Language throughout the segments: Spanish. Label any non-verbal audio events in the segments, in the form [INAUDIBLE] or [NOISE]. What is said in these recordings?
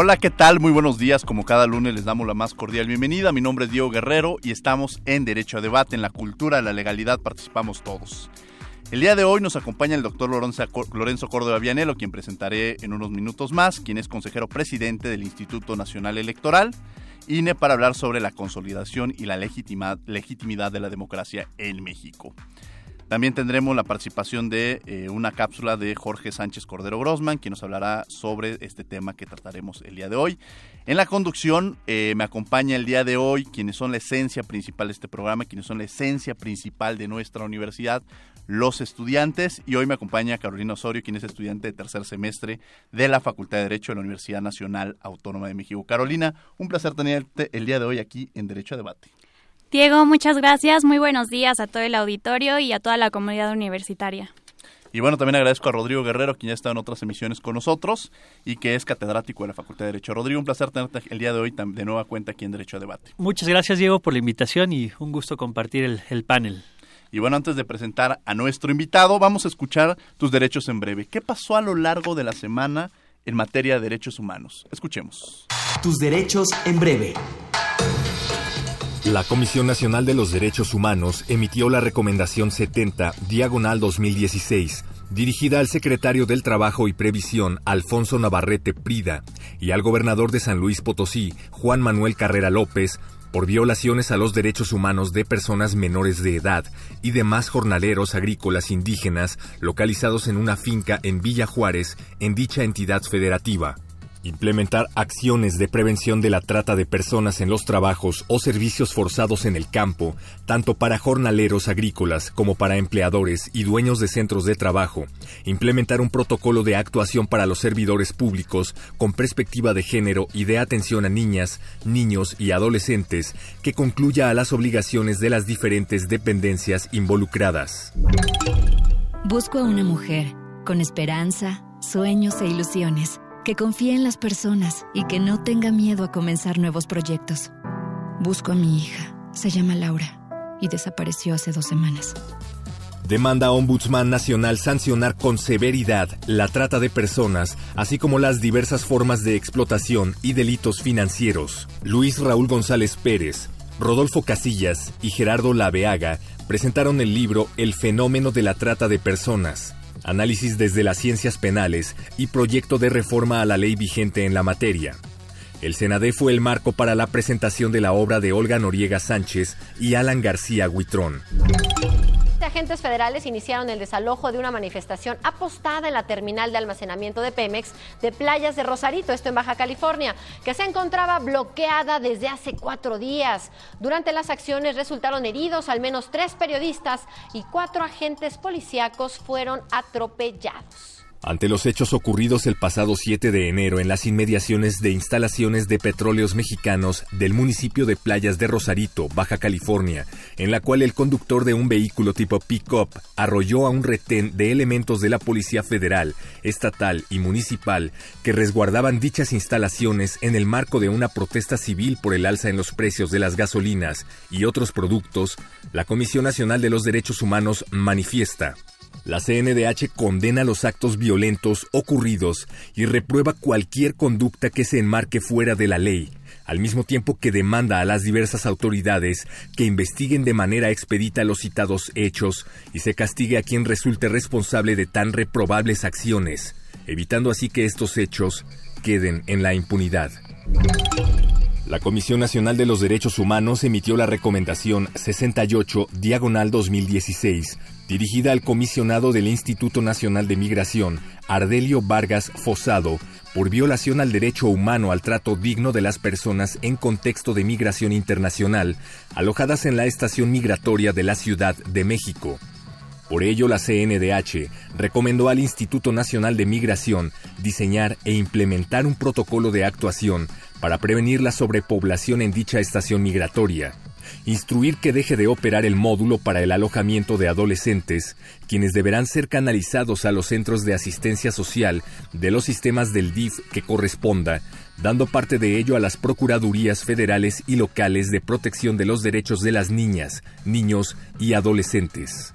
Hola, ¿qué tal? Muy buenos días. Como cada lunes les damos la más cordial bienvenida. Mi nombre es Diego Guerrero y estamos en Derecho a Debate. En la cultura de la legalidad participamos todos. El día de hoy nos acompaña el doctor Lorenzo Córdoba Vianelo, quien presentaré en unos minutos más, quien es consejero presidente del Instituto Nacional Electoral, INE, para hablar sobre la consolidación y la legitimidad de la democracia en México. También tendremos la participación de eh, una cápsula de Jorge Sánchez Cordero Grossman, quien nos hablará sobre este tema que trataremos el día de hoy. En la conducción eh, me acompaña el día de hoy quienes son la esencia principal de este programa, quienes son la esencia principal de nuestra universidad, los estudiantes. Y hoy me acompaña Carolina Osorio, quien es estudiante de tercer semestre de la Facultad de Derecho de la Universidad Nacional Autónoma de México. Carolina, un placer tenerte el día de hoy aquí en Derecho a Debate. Diego, muchas gracias. Muy buenos días a todo el auditorio y a toda la comunidad universitaria. Y bueno, también agradezco a Rodrigo Guerrero, quien ya está en otras emisiones con nosotros y que es catedrático de la Facultad de Derecho. Rodrigo, un placer tenerte el día de hoy de nueva cuenta aquí en Derecho a Debate. Muchas gracias, Diego, por la invitación y un gusto compartir el, el panel. Y bueno, antes de presentar a nuestro invitado, vamos a escuchar tus derechos en breve. ¿Qué pasó a lo largo de la semana en materia de derechos humanos? Escuchemos. Tus derechos en breve. La Comisión Nacional de los Derechos Humanos emitió la Recomendación 70, diagonal 2016, dirigida al secretario del Trabajo y Previsión, Alfonso Navarrete Prida, y al gobernador de San Luis Potosí, Juan Manuel Carrera López, por violaciones a los derechos humanos de personas menores de edad y demás jornaleros agrícolas indígenas localizados en una finca en Villa Juárez, en dicha entidad federativa. Implementar acciones de prevención de la trata de personas en los trabajos o servicios forzados en el campo, tanto para jornaleros agrícolas como para empleadores y dueños de centros de trabajo. Implementar un protocolo de actuación para los servidores públicos con perspectiva de género y de atención a niñas, niños y adolescentes que concluya a las obligaciones de las diferentes dependencias involucradas. Busco a una mujer con esperanza, sueños e ilusiones que confíe en las personas y que no tenga miedo a comenzar nuevos proyectos. Busco a mi hija, se llama Laura, y desapareció hace dos semanas. Demanda a Ombudsman Nacional sancionar con severidad la trata de personas, así como las diversas formas de explotación y delitos financieros. Luis Raúl González Pérez, Rodolfo Casillas y Gerardo Laveaga presentaron el libro El fenómeno de la trata de personas, análisis desde las ciencias penales y proyecto de reforma a la ley vigente en la materia. El Senade fue el marco para la presentación de la obra de Olga Noriega Sánchez y Alan García Huitrón. Agentes federales iniciaron el desalojo de una manifestación apostada en la terminal de almacenamiento de Pemex de Playas de Rosarito, esto en Baja California, que se encontraba bloqueada desde hace cuatro días. Durante las acciones resultaron heridos al menos tres periodistas y cuatro agentes policíacos fueron atropellados. Ante los hechos ocurridos el pasado 7 de enero en las inmediaciones de instalaciones de petróleos mexicanos del municipio de Playas de Rosarito, Baja California, en la cual el conductor de un vehículo tipo pick-up arrolló a un retén de elementos de la Policía Federal, Estatal y Municipal que resguardaban dichas instalaciones en el marco de una protesta civil por el alza en los precios de las gasolinas y otros productos, la Comisión Nacional de los Derechos Humanos manifiesta la CNDH condena los actos violentos ocurridos y reprueba cualquier conducta que se enmarque fuera de la ley, al mismo tiempo que demanda a las diversas autoridades que investiguen de manera expedita los citados hechos y se castigue a quien resulte responsable de tan reprobables acciones, evitando así que estos hechos queden en la impunidad. La Comisión Nacional de los Derechos Humanos emitió la recomendación 68 diagonal 2016 dirigida al comisionado del Instituto Nacional de Migración, Ardelio Vargas Fosado, por violación al derecho humano al trato digno de las personas en contexto de migración internacional, alojadas en la estación migratoria de la Ciudad de México. Por ello, la CNDH recomendó al Instituto Nacional de Migración diseñar e implementar un protocolo de actuación para prevenir la sobrepoblación en dicha estación migratoria, instruir que deje de operar el módulo para el alojamiento de adolescentes, quienes deberán ser canalizados a los centros de asistencia social de los sistemas del DIF que corresponda, dando parte de ello a las Procuradurías federales y locales de protección de los derechos de las niñas, niños y adolescentes.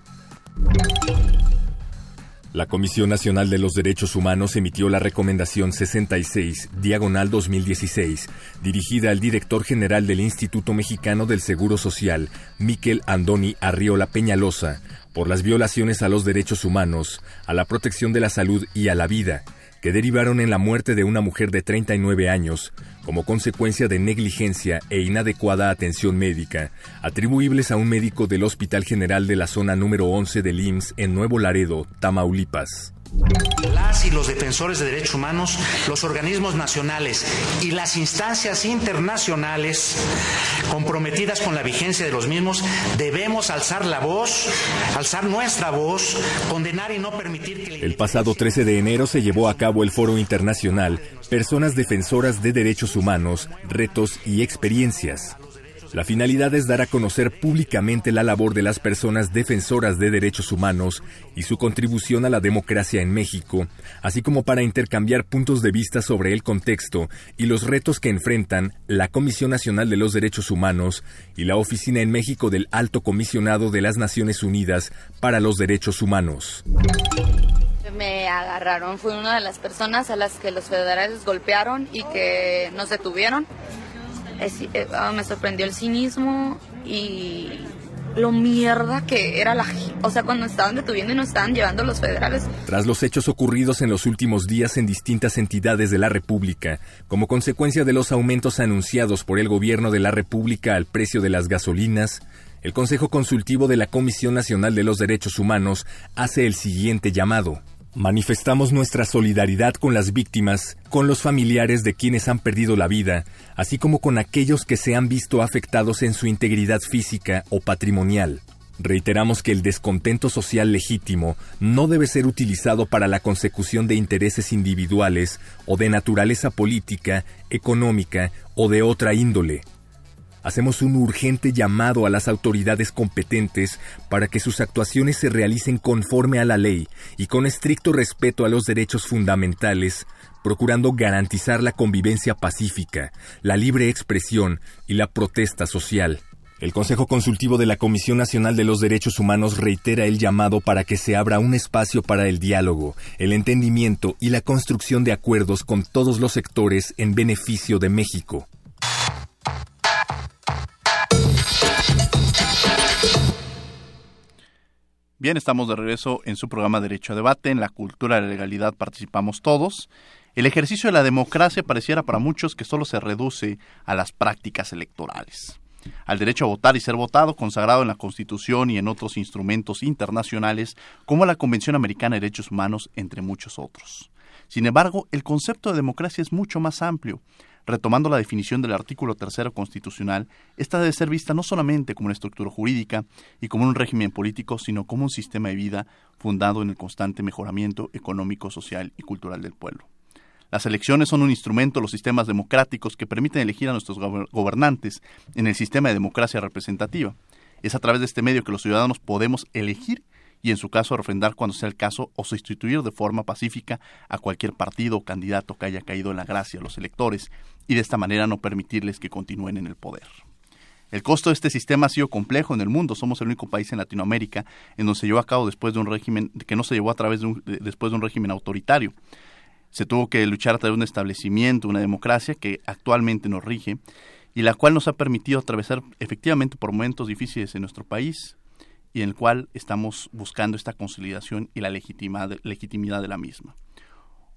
La Comisión Nacional de los Derechos Humanos emitió la Recomendación 66, diagonal 2016, dirigida al director general del Instituto Mexicano del Seguro Social, Miquel Andoni Arriola Peñalosa, por las violaciones a los derechos humanos, a la protección de la salud y a la vida, que derivaron en la muerte de una mujer de 39 años, como consecuencia de negligencia e inadecuada atención médica, atribuibles a un médico del Hospital General de la Zona número 11 del IMSS en Nuevo Laredo, Tamaulipas. Las y los defensores de derechos humanos, los organismos nacionales y las instancias internacionales comprometidas con la vigencia de los mismos, debemos alzar la voz, alzar nuestra voz, condenar y no permitir que... El pasado 13 de enero se llevó a cabo el Foro Internacional Personas Defensoras de Derechos Humanos, Retos y Experiencias la finalidad es dar a conocer públicamente la labor de las personas defensoras de derechos humanos y su contribución a la democracia en México, así como para intercambiar puntos de vista sobre el contexto y los retos que enfrentan la Comisión Nacional de los Derechos Humanos y la Oficina en México del Alto Comisionado de las Naciones Unidas para los Derechos Humanos me agarraron. Fui una de las personas a las que los federales golpearon y que nos detuvieron. Eh, ah, me sorprendió el cinismo y lo mierda que era la o sea cuando estaban detuviendo y nos estaban llevando los federales. Tras los hechos ocurridos en los últimos días en distintas entidades de la República, como consecuencia de los aumentos anunciados por el gobierno de la República al precio de las gasolinas, el Consejo Consultivo de la Comisión Nacional de los Derechos Humanos hace el siguiente llamado. Manifestamos nuestra solidaridad con las víctimas, con los familiares de quienes han perdido la vida, así como con aquellos que se han visto afectados en su integridad física o patrimonial. Reiteramos que el descontento social legítimo no debe ser utilizado para la consecución de intereses individuales o de naturaleza política, económica o de otra índole hacemos un urgente llamado a las autoridades competentes para que sus actuaciones se realicen conforme a la ley y con estricto respeto a los derechos fundamentales, procurando garantizar la convivencia pacífica, la libre expresión y la protesta social. El Consejo Consultivo de la Comisión Nacional de los Derechos Humanos reitera el llamado para que se abra un espacio para el diálogo, el entendimiento y la construcción de acuerdos con todos los sectores en beneficio de México. Bien, estamos de regreso en su programa Derecho a Debate. En la cultura de la legalidad participamos todos. El ejercicio de la democracia pareciera para muchos que solo se reduce a las prácticas electorales. Al derecho a votar y ser votado, consagrado en la Constitución y en otros instrumentos internacionales, como la Convención Americana de Derechos Humanos, entre muchos otros. Sin embargo, el concepto de democracia es mucho más amplio Retomando la definición del artículo tercero constitucional, esta debe ser vista no solamente como una estructura jurídica y como un régimen político, sino como un sistema de vida fundado en el constante mejoramiento económico, social y cultural del pueblo. Las elecciones son un instrumento de los sistemas democráticos que permiten elegir a nuestros gobernantes en el sistema de democracia representativa. Es a través de este medio que los ciudadanos podemos elegir y en su caso refrendar cuando sea el caso o sustituir de forma pacífica a cualquier partido o candidato que haya caído en la gracia a los electores y de esta manera no permitirles que continúen en el poder. El costo de este sistema ha sido complejo en el mundo. Somos el único país en Latinoamérica en donde se llevó a cabo después de un régimen que no se llevó a través de un, después de un régimen autoritario. Se tuvo que luchar a través de un establecimiento, una democracia que actualmente nos rige y la cual nos ha permitido atravesar efectivamente por momentos difíciles en nuestro país y en el cual estamos buscando esta consolidación y la legitimidad de la misma.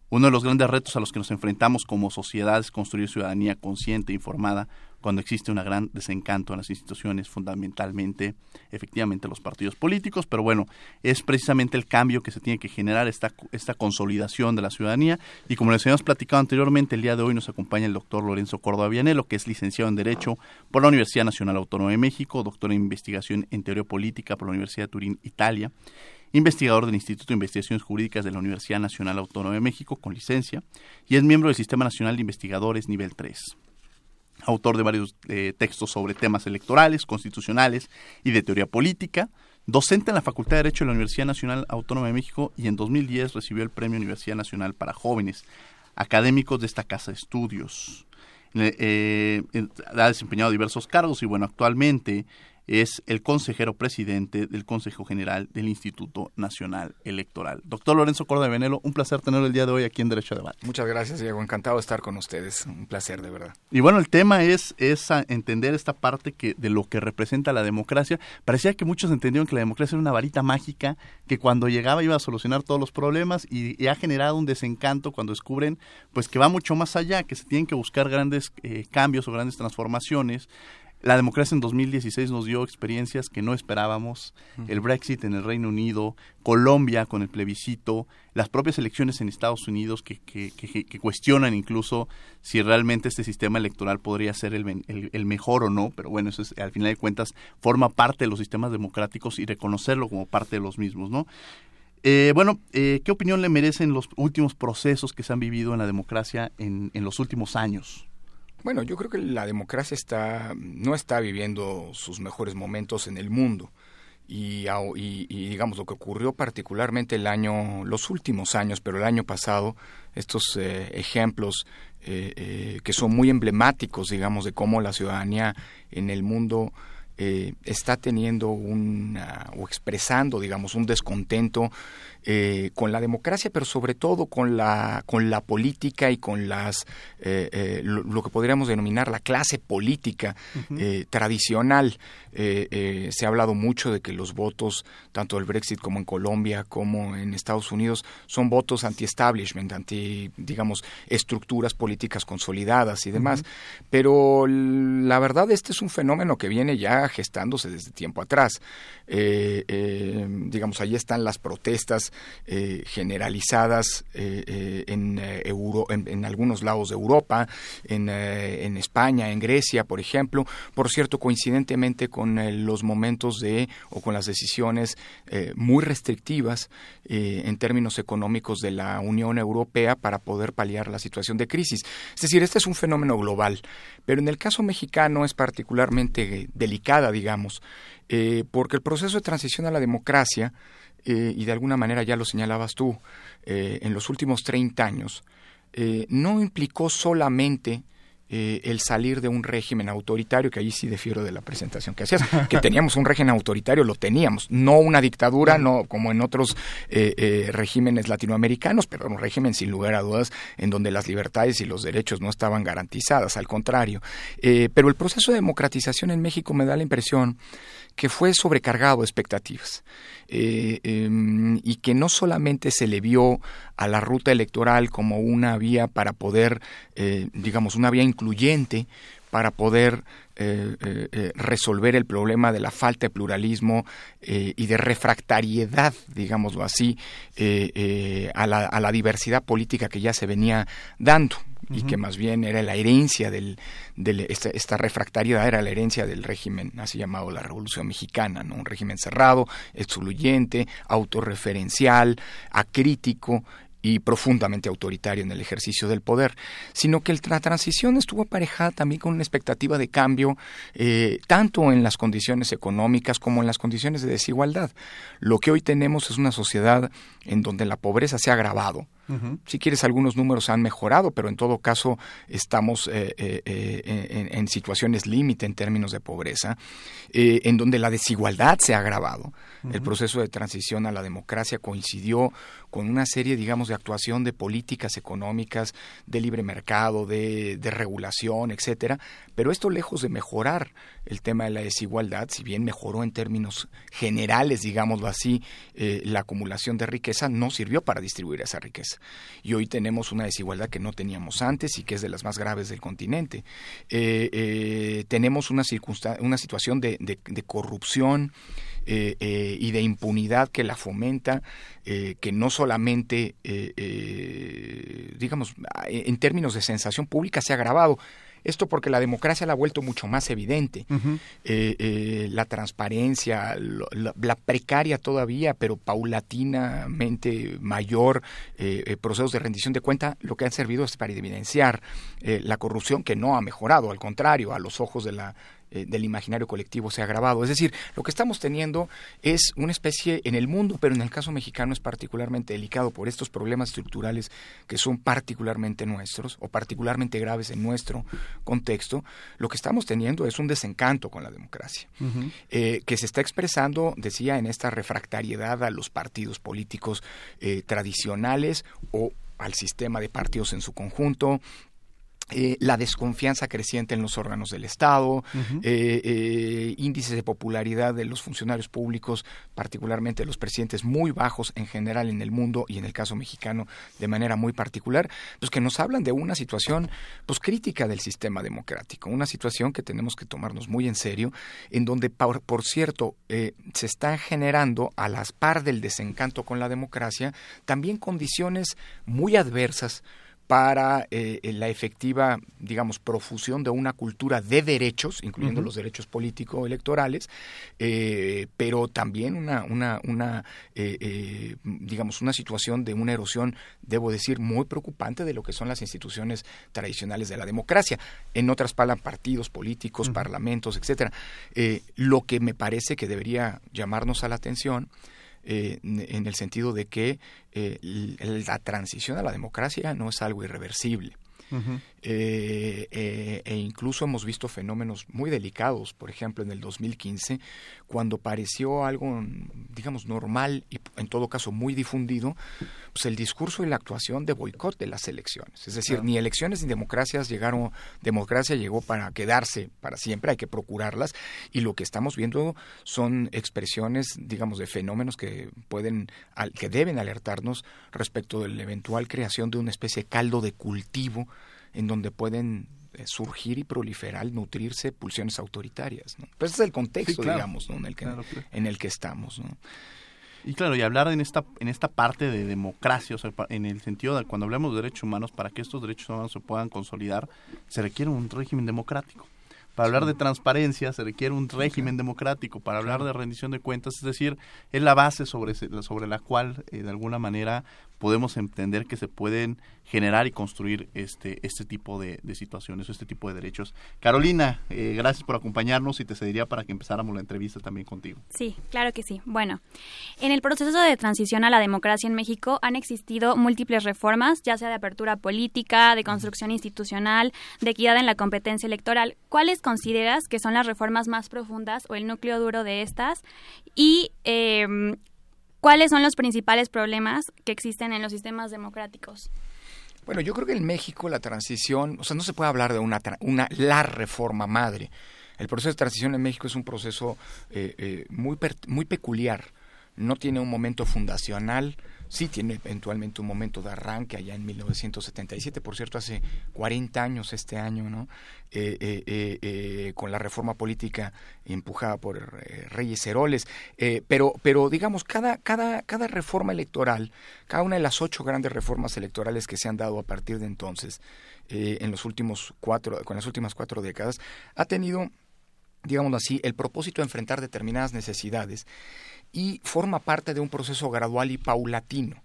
Uno de los grandes retos a los que nos enfrentamos como sociedad es construir ciudadanía consciente e informada cuando existe un gran desencanto en las instituciones, fundamentalmente, efectivamente, los partidos políticos, pero bueno, es precisamente el cambio que se tiene que generar, esta, esta consolidación de la ciudadanía, y como les habíamos platicado anteriormente, el día de hoy nos acompaña el doctor Lorenzo Córdoba Vianelo, que es licenciado en Derecho por la Universidad Nacional Autónoma de México, doctor en Investigación en Teoría Política por la Universidad de Turín, Italia, investigador del Instituto de Investigaciones Jurídicas de la Universidad Nacional Autónoma de México, con licencia, y es miembro del Sistema Nacional de Investigadores Nivel 3. autor de varios eh, textos sobre temas electorales, constitucionales y de teoría política, docente en la Facultad de Derecho de la Universidad Nacional Autónoma de México y en 2010 recibió el Premio Universidad Nacional para Jóvenes, académicos de esta casa de estudios. Eh, ha desempeñado diversos cargos y bueno, actualmente es el consejero presidente del Consejo General del Instituto Nacional Electoral. Doctor Lorenzo Corda de Venelo, un placer tenerlo el día de hoy aquí en Derecho a Debate. Muchas gracias, Diego. Encantado de estar con ustedes. Un placer, de verdad. Y bueno, el tema es, es entender esta parte que, de lo que representa la democracia. Parecía que muchos entendieron que la democracia era una varita mágica que cuando llegaba iba a solucionar todos los problemas y, ha generado un desencanto cuando descubren pues que va mucho más allá, que se tienen que buscar grandes eh, cambios o grandes transformaciones la democracia en 2016 nos dio experiencias que no esperábamos, el Brexit en el Reino Unido, Colombia con el plebiscito, las propias elecciones en Estados Unidos que, que, que, cuestionan incluso si realmente este sistema electoral podría ser el, el, mejor o no, pero bueno, eso es, al final de cuentas forma parte de los sistemas democráticos y reconocerlo como parte de los mismos, ¿no? Eh, bueno, eh, ¿qué opinión le merecen los últimos procesos que se han vivido en la democracia en, en los últimos años? Bueno, yo creo que la democracia está, no está viviendo sus mejores momentos en el mundo. Y, y, digamos lo que ocurrió particularmente el año, los últimos años, pero el año pasado, estos eh, ejemplos eh, eh, que son muy emblemáticos, digamos, de cómo la ciudadanía en el mundo está teniendo un o expresando, digamos, un descontento eh, con la democracia, pero sobre todo con la, con la política y con las, eh, eh, lo, que podríamos denominar la clase política tradicional. se ha hablado mucho de que los votos, tanto del Brexit como en Colombia, como en Estados Unidos, son votos anti-establishment, anti, digamos, estructuras políticas consolidadas y demás. Pero la verdad, este es un fenómeno que viene ya gestándose desde tiempo atrás. digamos, ahí están las protestas eh, generalizadas eh, eh, en, Euro, en, algunos lados de Europa, en, en, España, en Grecia, por ejemplo, por cierto, coincidentemente con los momentos de o con las decisiones muy restrictivas en términos económicos de la Unión Europea para poder paliar la situación de crisis. Es decir, este es un fenómeno global, pero en el caso mexicano es particularmente delicada, digamos, porque el proceso de transición a la democracia eh, y de alguna manera ya lo señalabas tú, eh, en los últimos 30 años, eh, no implicó solamente el salir de un régimen autoritario, que ahí sí defiero de la presentación que hacías, [LAUGHS] que teníamos un régimen autoritario, lo teníamos, no una dictadura, no como en otros regímenes latinoamericanos, pero un régimen sin lugar a dudas en donde las libertades y los derechos no estaban garantizadas, al contrario. pero el proceso de democratización en México me da la impresión que fue sobrecargado de expectativas. Eh, em, y que no solamente se le vio a la ruta electoral como una vía para poder, eh, digamos, una vía incluyente para poder eh, resolver el problema de la falta de pluralismo y de refractariedad, digámoslo así, a la, a, la, diversidad política que ya se venía dando y que más bien era la herencia del, esta, esta, refractariedad era la herencia del régimen así llamado la Revolución Mexicana, ¿no? un régimen cerrado, excluyente, autorreferencial, acrítico y profundamente autoritario en el ejercicio del poder, sino que la transición estuvo aparejada también con una expectativa de cambio, eh, tanto en las condiciones económicas como en las condiciones de desigualdad. Lo que hoy tenemos es una sociedad en donde la pobreza se ha agravado, si quieres, algunos números han mejorado, pero en todo caso estamos eh, eh, eh, en, situaciones límite en términos de pobreza, en donde la desigualdad se ha agravado. El proceso de transición a la democracia coincidió con una serie, digamos, de actuación de políticas económicas, de libre mercado, de, de regulación, etcétera. Pero esto, lejos de mejorar el tema de la desigualdad, si bien mejoró en términos generales, digámoslo así, la acumulación de riqueza, no sirvió para distribuir esa riqueza. Y hoy tenemos una desigualdad que no teníamos antes y que es de las más graves del continente. Eh, eh, tenemos una, una situación de, corrupción eh, y de impunidad que la fomenta, que no solamente, digamos, en términos de sensación pública se ha agravado, Esto porque la democracia la ha vuelto mucho más evidente. Eh, eh, la transparencia, la, precaria todavía, pero paulatinamente mayor eh, procesos de rendición de cuenta, lo que han servido es para evidenciar la corrupción que no ha mejorado, al contrario, a los ojos de la eh, del imaginario colectivo se ha agravado. Es decir, lo que estamos teniendo es una especie en el mundo, pero en el caso mexicano es particularmente delicado por estos problemas estructurales que son particularmente nuestros o particularmente graves en nuestro contexto. Lo que estamos teniendo es un desencanto con la democracia, eh, que se está expresando, decía, en esta refractariedad a los partidos políticos eh, tradicionales o al sistema de partidos en su conjunto, eh, la desconfianza creciente en los órganos del Estado, eh, eh, índices de popularidad de los funcionarios públicos, particularmente de los presidentes, muy bajos en general en el mundo y en el caso mexicano de manera muy particular, pues que nos hablan de una situación pues crítica del sistema democrático, una situación que tenemos que tomarnos muy en serio, en donde, por, por cierto, se está generando a las par del desencanto con la democracia, también condiciones muy adversas para eh, la efectiva, digamos, profusión de una cultura de derechos, incluyendo los derechos político-electorales, eh, pero también una, una, una eh, digamos, una situación de una erosión, debo decir, muy preocupante de lo que son las instituciones tradicionales de la democracia. En otras palabras, partidos políticos, parlamentos, etcétera. lo que me parece que debería llamarnos a la atención eh, en el sentido de que eh, la transición a la democracia no es algo irreversible. Eh, eh, e incluso hemos visto fenómenos muy delicados, por ejemplo en el 2015, cuando pareció algo, digamos, normal y en todo caso muy difundido, pues el discurso y la actuación de boicot de las elecciones. Es decir, ni elecciones ni democracias llegaron, democracia llegó para quedarse para siempre, hay que procurarlas y lo que estamos viendo son expresiones, digamos, de fenómenos que pueden, que deben alertarnos respecto de la eventual creación de una especie de caldo de cultivo en donde pueden eh, surgir y proliferar, nutrirse pulsiones autoritarias. ¿no? Pues ese es el contexto, digamos, en, el que, en el que estamos. ¿no? Y claro, y hablar en esta, en esta parte de democracia, o sea, en el sentido de cuando hablamos de derechos humanos, para que estos derechos humanos se puedan consolidar, se requiere un régimen democrático. Para hablar de transparencia se requiere un régimen democrático. Para hablar de rendición de cuentas, es decir, es la base sobre, sobre la cual, eh, de alguna manera, podemos entender que se pueden generar y construir este, este tipo de, situaciones, este tipo de derechos. Carolina, eh, gracias por acompañarnos y te cedería para que empezáramos la entrevista también contigo. Sí, claro que sí. Bueno, en el proceso de transición a la democracia en México han existido múltiples reformas, ya sea de apertura política, de construcción institucional, de equidad en la competencia electoral. ¿Cuáles consideras que son las reformas más profundas o el núcleo duro de estas? Y eh, ¿Cuáles son los principales problemas que existen en los sistemas democráticos? Bueno, yo creo que en México la transición, o sea, no se puede hablar de una, una la reforma madre. El proceso de transición en México es un proceso eh, eh, muy, muy peculiar. No tiene un momento fundacional, sí tiene eventualmente un momento de arranque allá en 1977, por cierto, hace 40 años este año, ¿no? Eh, eh, eh, con la reforma política empujada por Reyes Heroles. pero, pero, digamos, cada, cada, cada reforma electoral, cada una de las ocho grandes reformas electorales que se han dado a partir de entonces, en los últimos cuatro, con las últimas cuatro décadas, ha tenido digamos así, el propósito de enfrentar determinadas necesidades y forma parte de un proceso gradual y paulatino.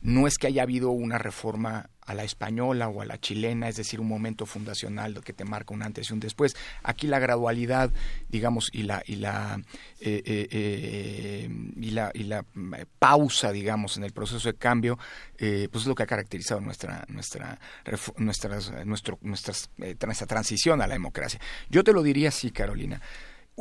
No es que haya habido una reforma a la española o a la chilena, es decir, un momento fundacional que te marca un antes y un después. Aquí la gradualidad, digamos, y la y la eh, eh, eh, y la pausa, digamos, en el proceso de cambio, pues es lo que ha caracterizado nuestra nuestra nuestras nuestro nuestras nuestra transición a la democracia. Yo te lo diría así, Carolina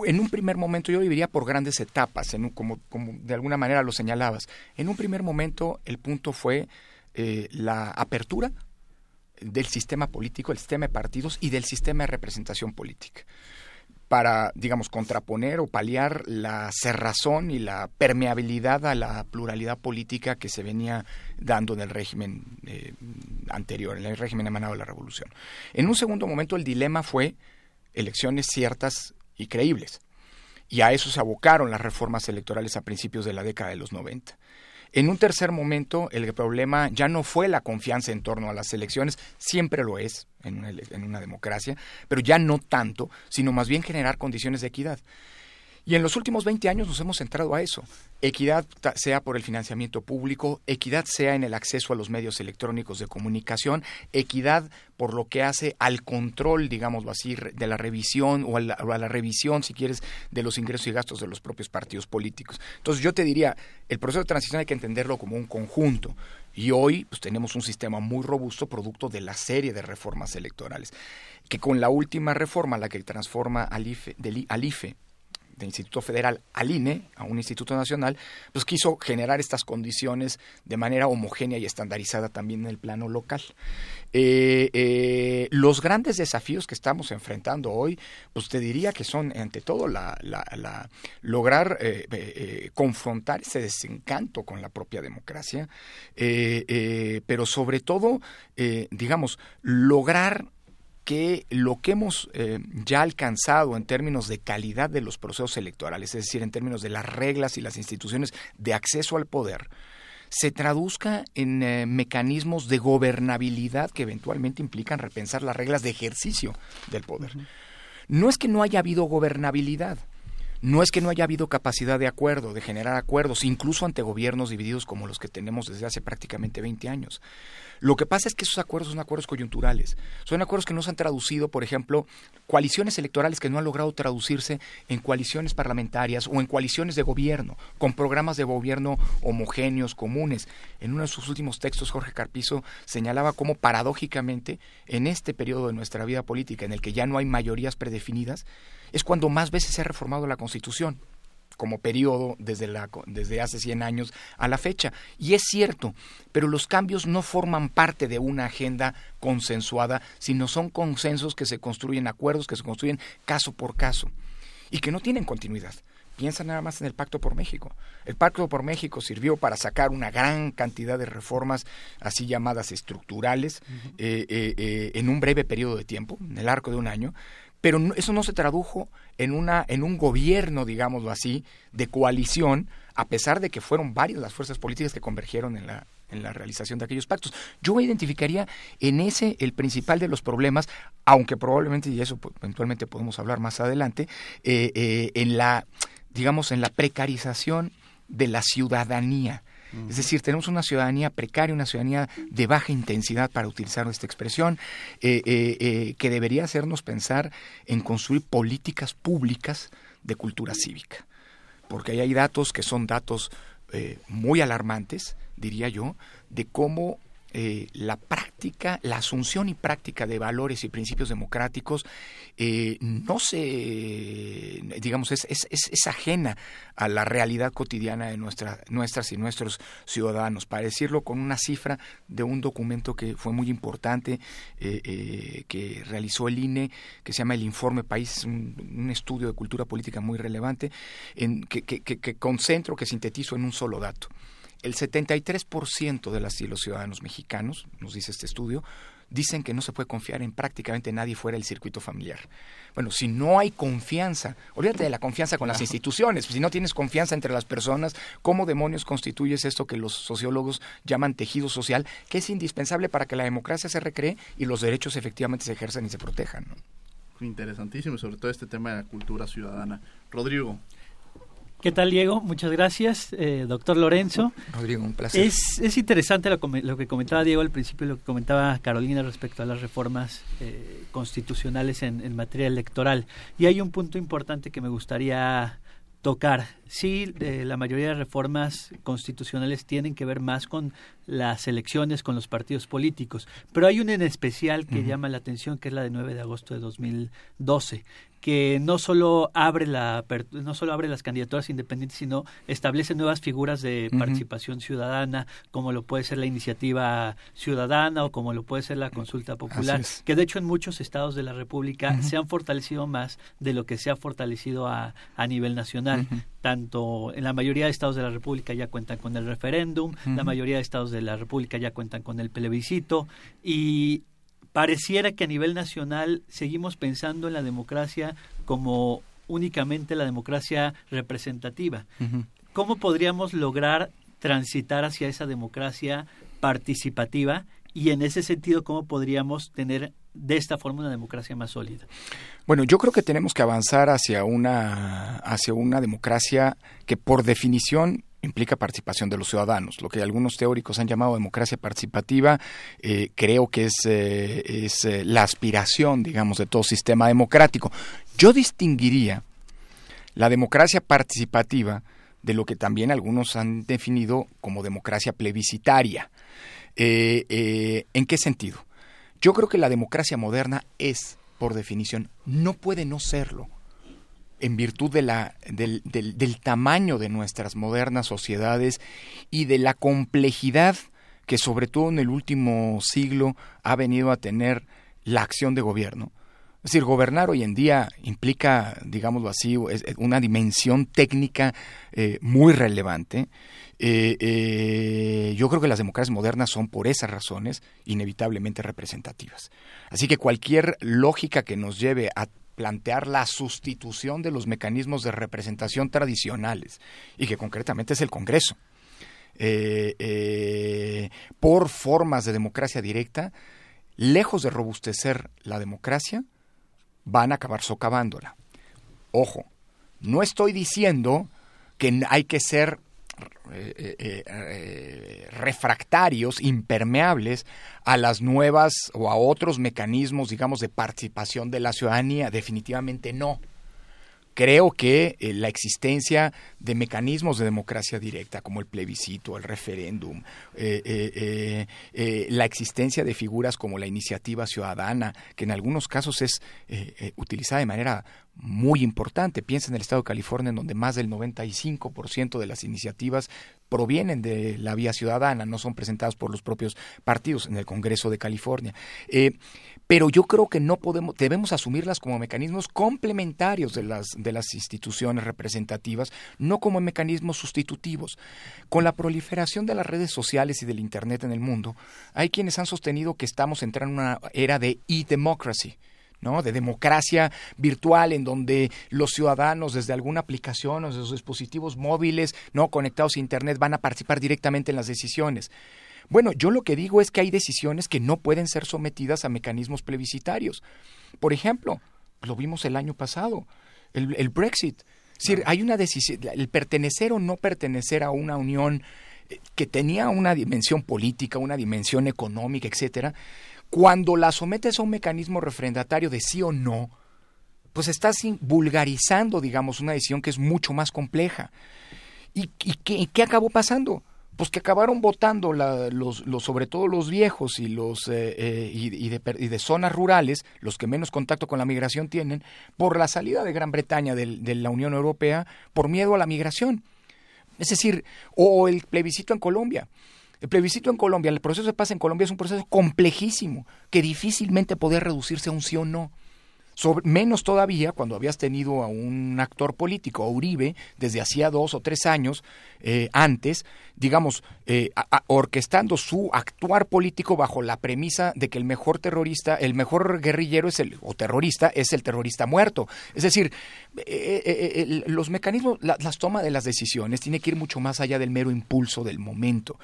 en un primer momento yo viviría por grandes etapas, como de alguna manera lo señalabas. En un primer momento el punto fue eh, la apertura del sistema político, el sistema de partidos y del sistema de representación política para, digamos, contraponer o paliar la cerrazón y la permeabilidad a la pluralidad política que se venía dando en el régimen eh, anterior, en el régimen emanado de la revolución. En un segundo momento el dilema fue elecciones ciertas y creíbles. Y a eso se abocaron las reformas electorales a principios de la década de los 90. En un tercer momento, el problema ya no fue la confianza en torno a las elecciones, siempre lo es en una, en una democracia, pero ya no tanto, sino más bien generar condiciones de equidad. Y en los últimos 20 años nos hemos centrado a eso. Equidad sea por el financiamiento público, equidad sea en el acceso a los medios electrónicos de comunicación, equidad por lo que hace al control, digamos así, de la revisión o a la, a la, revisión, si quieres, de los ingresos y gastos de los propios partidos políticos. Entonces yo te diría, el proceso de transición hay que entenderlo como un conjunto. Y hoy pues, tenemos un sistema muy robusto producto de la serie de reformas electorales, que con la última reforma, la que transforma al IFE, del, al IFE de Instituto Federal al INE, a un Instituto Nacional, pues quiso generar estas condiciones de manera homogénea y estandarizada también en el plano local. Eh, eh, los grandes desafíos que estamos enfrentando hoy, pues te diría que son, ante todo, la, la, la lograr eh, confrontar ese desencanto con la propia democracia, pero sobre todo, digamos, lograr que lo que hemos eh, ya alcanzado en términos de calidad de los procesos electorales, es decir, en términos de las reglas y las instituciones de acceso al poder, se traduzca en eh, mecanismos de gobernabilidad que eventualmente implican repensar las reglas de ejercicio del poder. No es que no haya habido gobernabilidad, no es que no haya habido capacidad de acuerdo, de generar acuerdos, incluso ante gobiernos divididos como los que tenemos desde hace prácticamente 20 años. Lo que pasa es que esos acuerdos son acuerdos coyunturales. Son acuerdos que no se han traducido, por ejemplo, coaliciones electorales que no han logrado traducirse en coaliciones parlamentarias o en coaliciones de gobierno, con programas de gobierno homogéneos, comunes. En uno de sus últimos textos, Jorge Carpizo señalaba cómo paradójicamente, en este periodo de nuestra vida política, en el que ya no hay mayorías predefinidas, es cuando más veces se ha reformado la Constitución como periodo desde, la, desde hace 100 años a la fecha. Y es cierto, pero los cambios no forman parte de una agenda consensuada, sino son consensos que se construyen, acuerdos que se construyen caso por caso y que no tienen continuidad. Piensa nada más en el Pacto por México. El Pacto por México sirvió para sacar una gran cantidad de reformas, así llamadas estructurales, eh, eh, eh, en un breve periodo de tiempo, en el arco de un año, pero eso no se tradujo en, una, en un gobierno, digámoslo así, de coalición, a pesar de que fueron varias las fuerzas políticas que convergieron en la, en la realización de aquellos pactos. Yo identificaría en ese el principal de los problemas, aunque probablemente, y eso eventualmente podemos hablar más adelante, eh, eh, en la, digamos, en la precarización de la ciudadanía. Es decir, tenemos una ciudadanía precaria, una ciudadanía de baja intensidad, para utilizar esta expresión, eh, eh, eh, que debería hacernos pensar en construir políticas públicas de cultura cívica. Porque ahí hay datos que son datos muy alarmantes, diría yo, de cómo eh, la práctica, la asunción y práctica de valores y principios democráticos eh, no se, digamos, es, es, es, ajena a la realidad cotidiana de nuestra, nuestras y nuestros ciudadanos. Para decirlo con una cifra de un documento que fue muy importante, eh, que realizó el INE, que se llama el Informe País, un, un estudio de cultura política muy relevante, en, que, que, que concentro, que sintetizo en un solo dato el 73% de las y los ciudadanos mexicanos, nos dice este estudio, dicen que no se puede confiar en prácticamente nadie fuera del circuito familiar. Bueno, si no hay confianza, olvídate de la confianza con las instituciones, si no tienes confianza entre las personas, ¿cómo demonios constituyes esto que los sociólogos llaman tejido social, que es indispensable para que la democracia se recree y los derechos efectivamente se ejerzan y se protejan? Interesantísimo, sobre todo este tema de la cultura ciudadana. Rodrigo. ¿Qué tal, Diego? Muchas gracias, eh, doctor Lorenzo. Rodrigo, un placer. Es, es interesante lo, lo, que comentaba Diego al principio y lo que comentaba Carolina respecto a las reformas eh, constitucionales en, en, materia electoral. Y hay un punto importante que me gustaría tocar. Sí, eh, la mayoría de reformas constitucionales tienen que ver más con las elecciones, con los partidos políticos, pero hay una en especial que uh -huh. llama la atención, que es la de 9 de agosto de 2012, que no solo abre la no solo abre las candidaturas independientes sino establece nuevas figuras de uh -huh. participación ciudadana como lo puede ser la iniciativa ciudadana o como lo puede ser la consulta popular es. que de hecho en muchos estados de la república uh -huh. se han fortalecido más de lo que se ha fortalecido a, a nivel nacional tanto en la mayoría de estados de la república ya cuentan con el referéndum la mayoría de estados de la república ya cuentan con el plebiscito y pareciera que a nivel nacional seguimos pensando en la democracia como únicamente la democracia representativa. Uh -huh. ¿Cómo podríamos lograr transitar hacia esa democracia participativa y en ese sentido cómo podríamos tener de esta forma una democracia más sólida. Bueno, yo creo que tenemos que avanzar hacia una hacia una democracia que por definición implica participación de los ciudadanos. Lo que algunos teóricos han llamado democracia participativa, eh, creo que es, eh, eh, la aspiración, digamos, de todo sistema democrático. Yo distinguiría la democracia participativa de lo que también algunos han definido como democracia plebiscitaria. ¿En qué sentido? Yo creo que la democracia moderna es, por definición, no puede no serlo, en virtud de la, del, del, tamaño de nuestras modernas sociedades y de la complejidad que sobre todo en el último siglo ha venido a tener la acción de gobierno. Es decir, gobernar hoy en día implica, digámoslo así, una dimensión técnica eh, muy relevante. Eh, eh, yo creo que las democracias modernas son, por esas razones, inevitablemente representativas. Así que cualquier lógica que nos lleve a plantear la sustitución de los mecanismos de representación tradicionales y que concretamente es el Congreso eh, eh, por formas de democracia directa, lejos de robustecer la democracia, van a acabar socavándola. Ojo, no estoy diciendo que hay que ser eh, eh, eh, refractarios, impermeables a las nuevas o a otros mecanismos, digamos, de participación de la ciudadanía. Definitivamente no creo que la existencia de mecanismos de democracia directa como el plebiscito, el referéndum, la existencia de figuras como la iniciativa ciudadana, que en algunos casos es utilizada de manera muy importante. Piensa en el estado de California, en donde más del 95% de las iniciativas provienen de la vía ciudadana, no son presentadas por los propios partidos en el Congreso de California. Eh, pero yo creo que no podemos, debemos asumirlas como mecanismos complementarios de las, de las instituciones representativas, no como mecanismos sustitutivos. Con la proliferación de las redes sociales y del Internet en el mundo, hay quienes han sostenido que estamos entrando en una era de e-democracy ¿no? de democracia virtual en donde los ciudadanos desde alguna aplicación o desde sus dispositivos móviles no conectados a internet van a participar directamente en las decisiones. Bueno, yo lo que digo es que hay decisiones que no pueden ser sometidas a mecanismos plebiscitarios. Por ejemplo, lo vimos el año pasado, el, Brexit. Es decir, hay una decisión, el pertenecer o no pertenecer a una unión eh, que tenía una dimensión política, una dimensión económica, etcétera, cuando la sometes a un mecanismo refrendatario de sí o no, pues estás vulgarizando, digamos, una decisión que es mucho más compleja. ¿Y, qué, acabó pasando? Pues que acabaron votando los, sobre todo los viejos y los eh, eh, y, de, zonas rurales, los que menos contacto con la migración tienen, por la salida de Gran Bretaña de la Unión Europea, por miedo a la migración. Es decir, o el plebiscito en Colombia. El plebiscito en Colombia, el proceso de paz en Colombia es un proceso complejísimo, que difícilmente puede reducirse a un sí o no. menos todavía cuando habías tenido a un actor político, a Uribe, desde hacía dos o tres años eh, antes, digamos, eh, orquestando su actuar político bajo la premisa de que el mejor terrorista, el mejor guerrillero es el, o terrorista es el terrorista muerto. Es decir, eh, los mecanismos, las tomas de las decisiones tiene que ir mucho más allá del mero impulso del momento.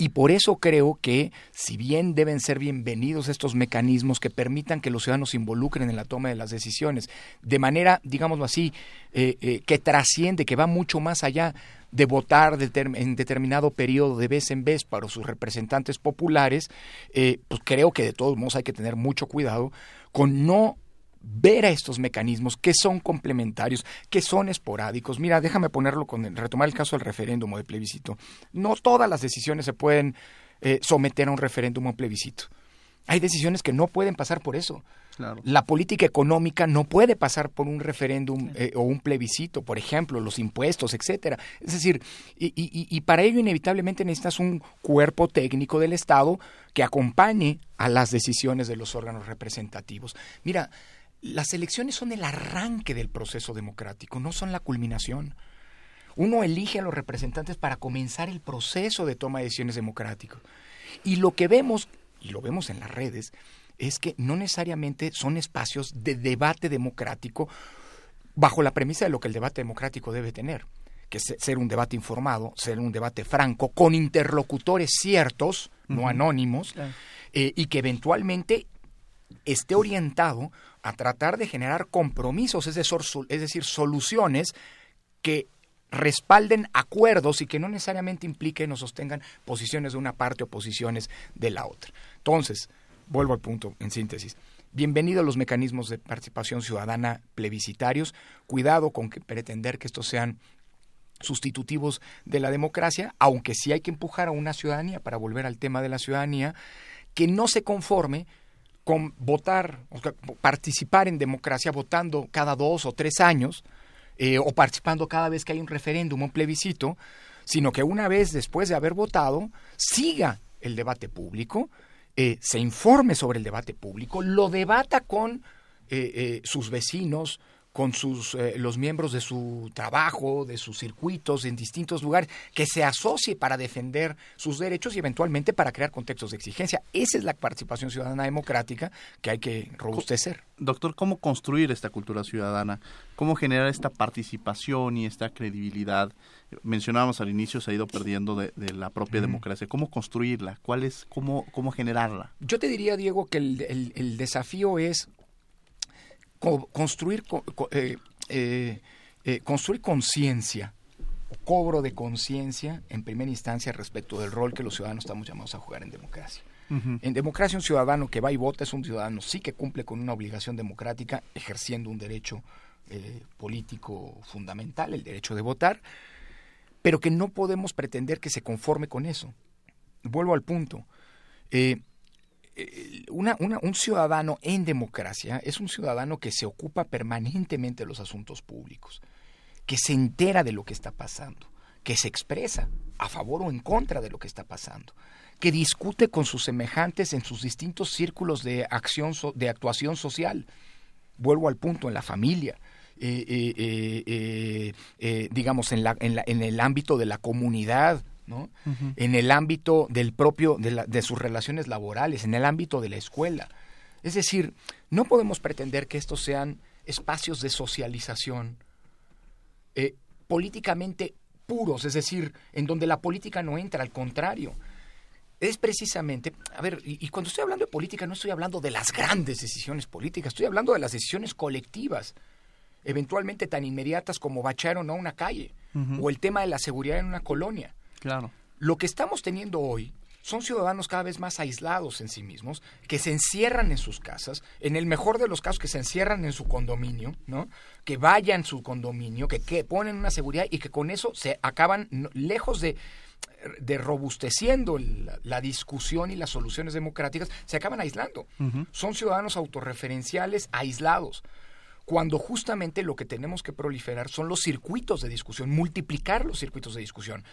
Y por eso creo que, si bien deben ser bienvenidos estos mecanismos que permitan que los ciudadanos se involucren en la toma de las decisiones, de manera, digámoslo así, eh, eh, que trasciende, que va mucho más allá de votar en determinado periodo de vez en vez para sus representantes populares, eh, pues creo que de todos modos hay que tener mucho cuidado con no ver a estos mecanismos que son complementarios, que son esporádicos. Mira, déjame ponerlo con retomar el caso del referéndum o de plebiscito. No todas las decisiones se pueden eh, someter a un referéndum o plebiscito. Hay decisiones que no pueden pasar por eso. La política económica no puede pasar por un referéndum eh, o un plebiscito, por ejemplo, los impuestos, etcétera. Es decir, y, y, para ello inevitablemente necesitas un cuerpo técnico del Estado que acompañe a las decisiones de los órganos representativos. Mira, las elecciones son el arranque del proceso democrático, no son la culminación. Uno elige a los representantes para comenzar el proceso de toma de decisiones democrático. Y lo que vemos, y lo vemos en las redes, es que no necesariamente son espacios de debate democrático bajo la premisa de lo que el debate democrático debe tener, que es ser un debate informado, ser un debate franco, con interlocutores ciertos, no anónimos, eh, y que eventualmente esté orientado a tratar de generar compromisos, es decir, es decir, soluciones que respalden acuerdos y que no necesariamente impliquen o sostengan posiciones de una parte o posiciones de la otra. Entonces, vuelvo al punto en síntesis. Bienvenidos los mecanismos de participación ciudadana plebiscitarios. Cuidado con que pretender que estos sean sustitutivos de la democracia, aunque sí hay que empujar a una ciudadanía, para volver al tema de la ciudadanía, que no se conforme con votar, o participar en democracia votando cada dos o tres años, eh, o participando cada vez que hay un referéndum un plebiscito, sino que una vez después de haber votado, siga el debate público, eh, se informe sobre el debate público, lo debata con eh, sus vecinos, con sus, eh, los miembros de su trabajo, de sus circuitos en distintos lugares, que se asocie para defender sus derechos y eventualmente para crear contextos de exigencia. Esa es la participación ciudadana democrática que hay que robustecer. Doctor, ¿cómo construir esta cultura ciudadana? ¿Cómo generar esta participación y esta credibilidad? Mencionábamos al inicio, se ha ido perdiendo de, la propia democracia. ¿Cómo construirla? ¿Cuál es, cómo, cómo generarla? Yo te diría, Diego, que el, el desafío es construir, eh, eh, eh, construir conciencia, cobro de conciencia en primera instancia respecto del rol que los ciudadanos estamos llamados a jugar en democracia. En democracia un ciudadano que va y vota es un ciudadano sí que cumple con una obligación democrática ejerciendo un derecho político fundamental, el derecho de votar, pero que no podemos pretender que se conforme con eso. Vuelvo al punto. Eh, una, un ciudadano en democracia es un ciudadano que se ocupa permanentemente de los asuntos públicos, que se entera de lo que está pasando, que se expresa a favor o en contra de lo que está pasando, que discute con sus semejantes en sus distintos círculos de acción de actuación social. Vuelvo al punto en la familia, eh, eh, digamos en, la, en el ámbito de la comunidad, en el ámbito del propio, de, sus relaciones laborales, en el ámbito de la escuela. Es decir, no podemos pretender que estos sean espacios de socialización eh, políticamente puros, es decir, en donde la política no entra, al contrario. Es precisamente, a ver, y, cuando estoy hablando de política no estoy hablando de las grandes decisiones políticas, estoy hablando de las decisiones colectivas, eventualmente tan inmediatas como bachar o no una calle, o el tema de la seguridad en una colonia. Claro. Lo que estamos teniendo hoy son ciudadanos cada vez más aislados en sí mismos, que se encierran en sus casas, en el mejor de los casos que se encierran en su condominio, ¿no? Que vayan su condominio, que, que ponen una seguridad y que con eso se acaban lejos de de robusteciendo la, discusión y las soluciones democráticas, se acaban aislando. Son ciudadanos autorreferenciales aislados cuando justamente lo que tenemos que proliferar son los circuitos de discusión, multiplicar los circuitos de discusión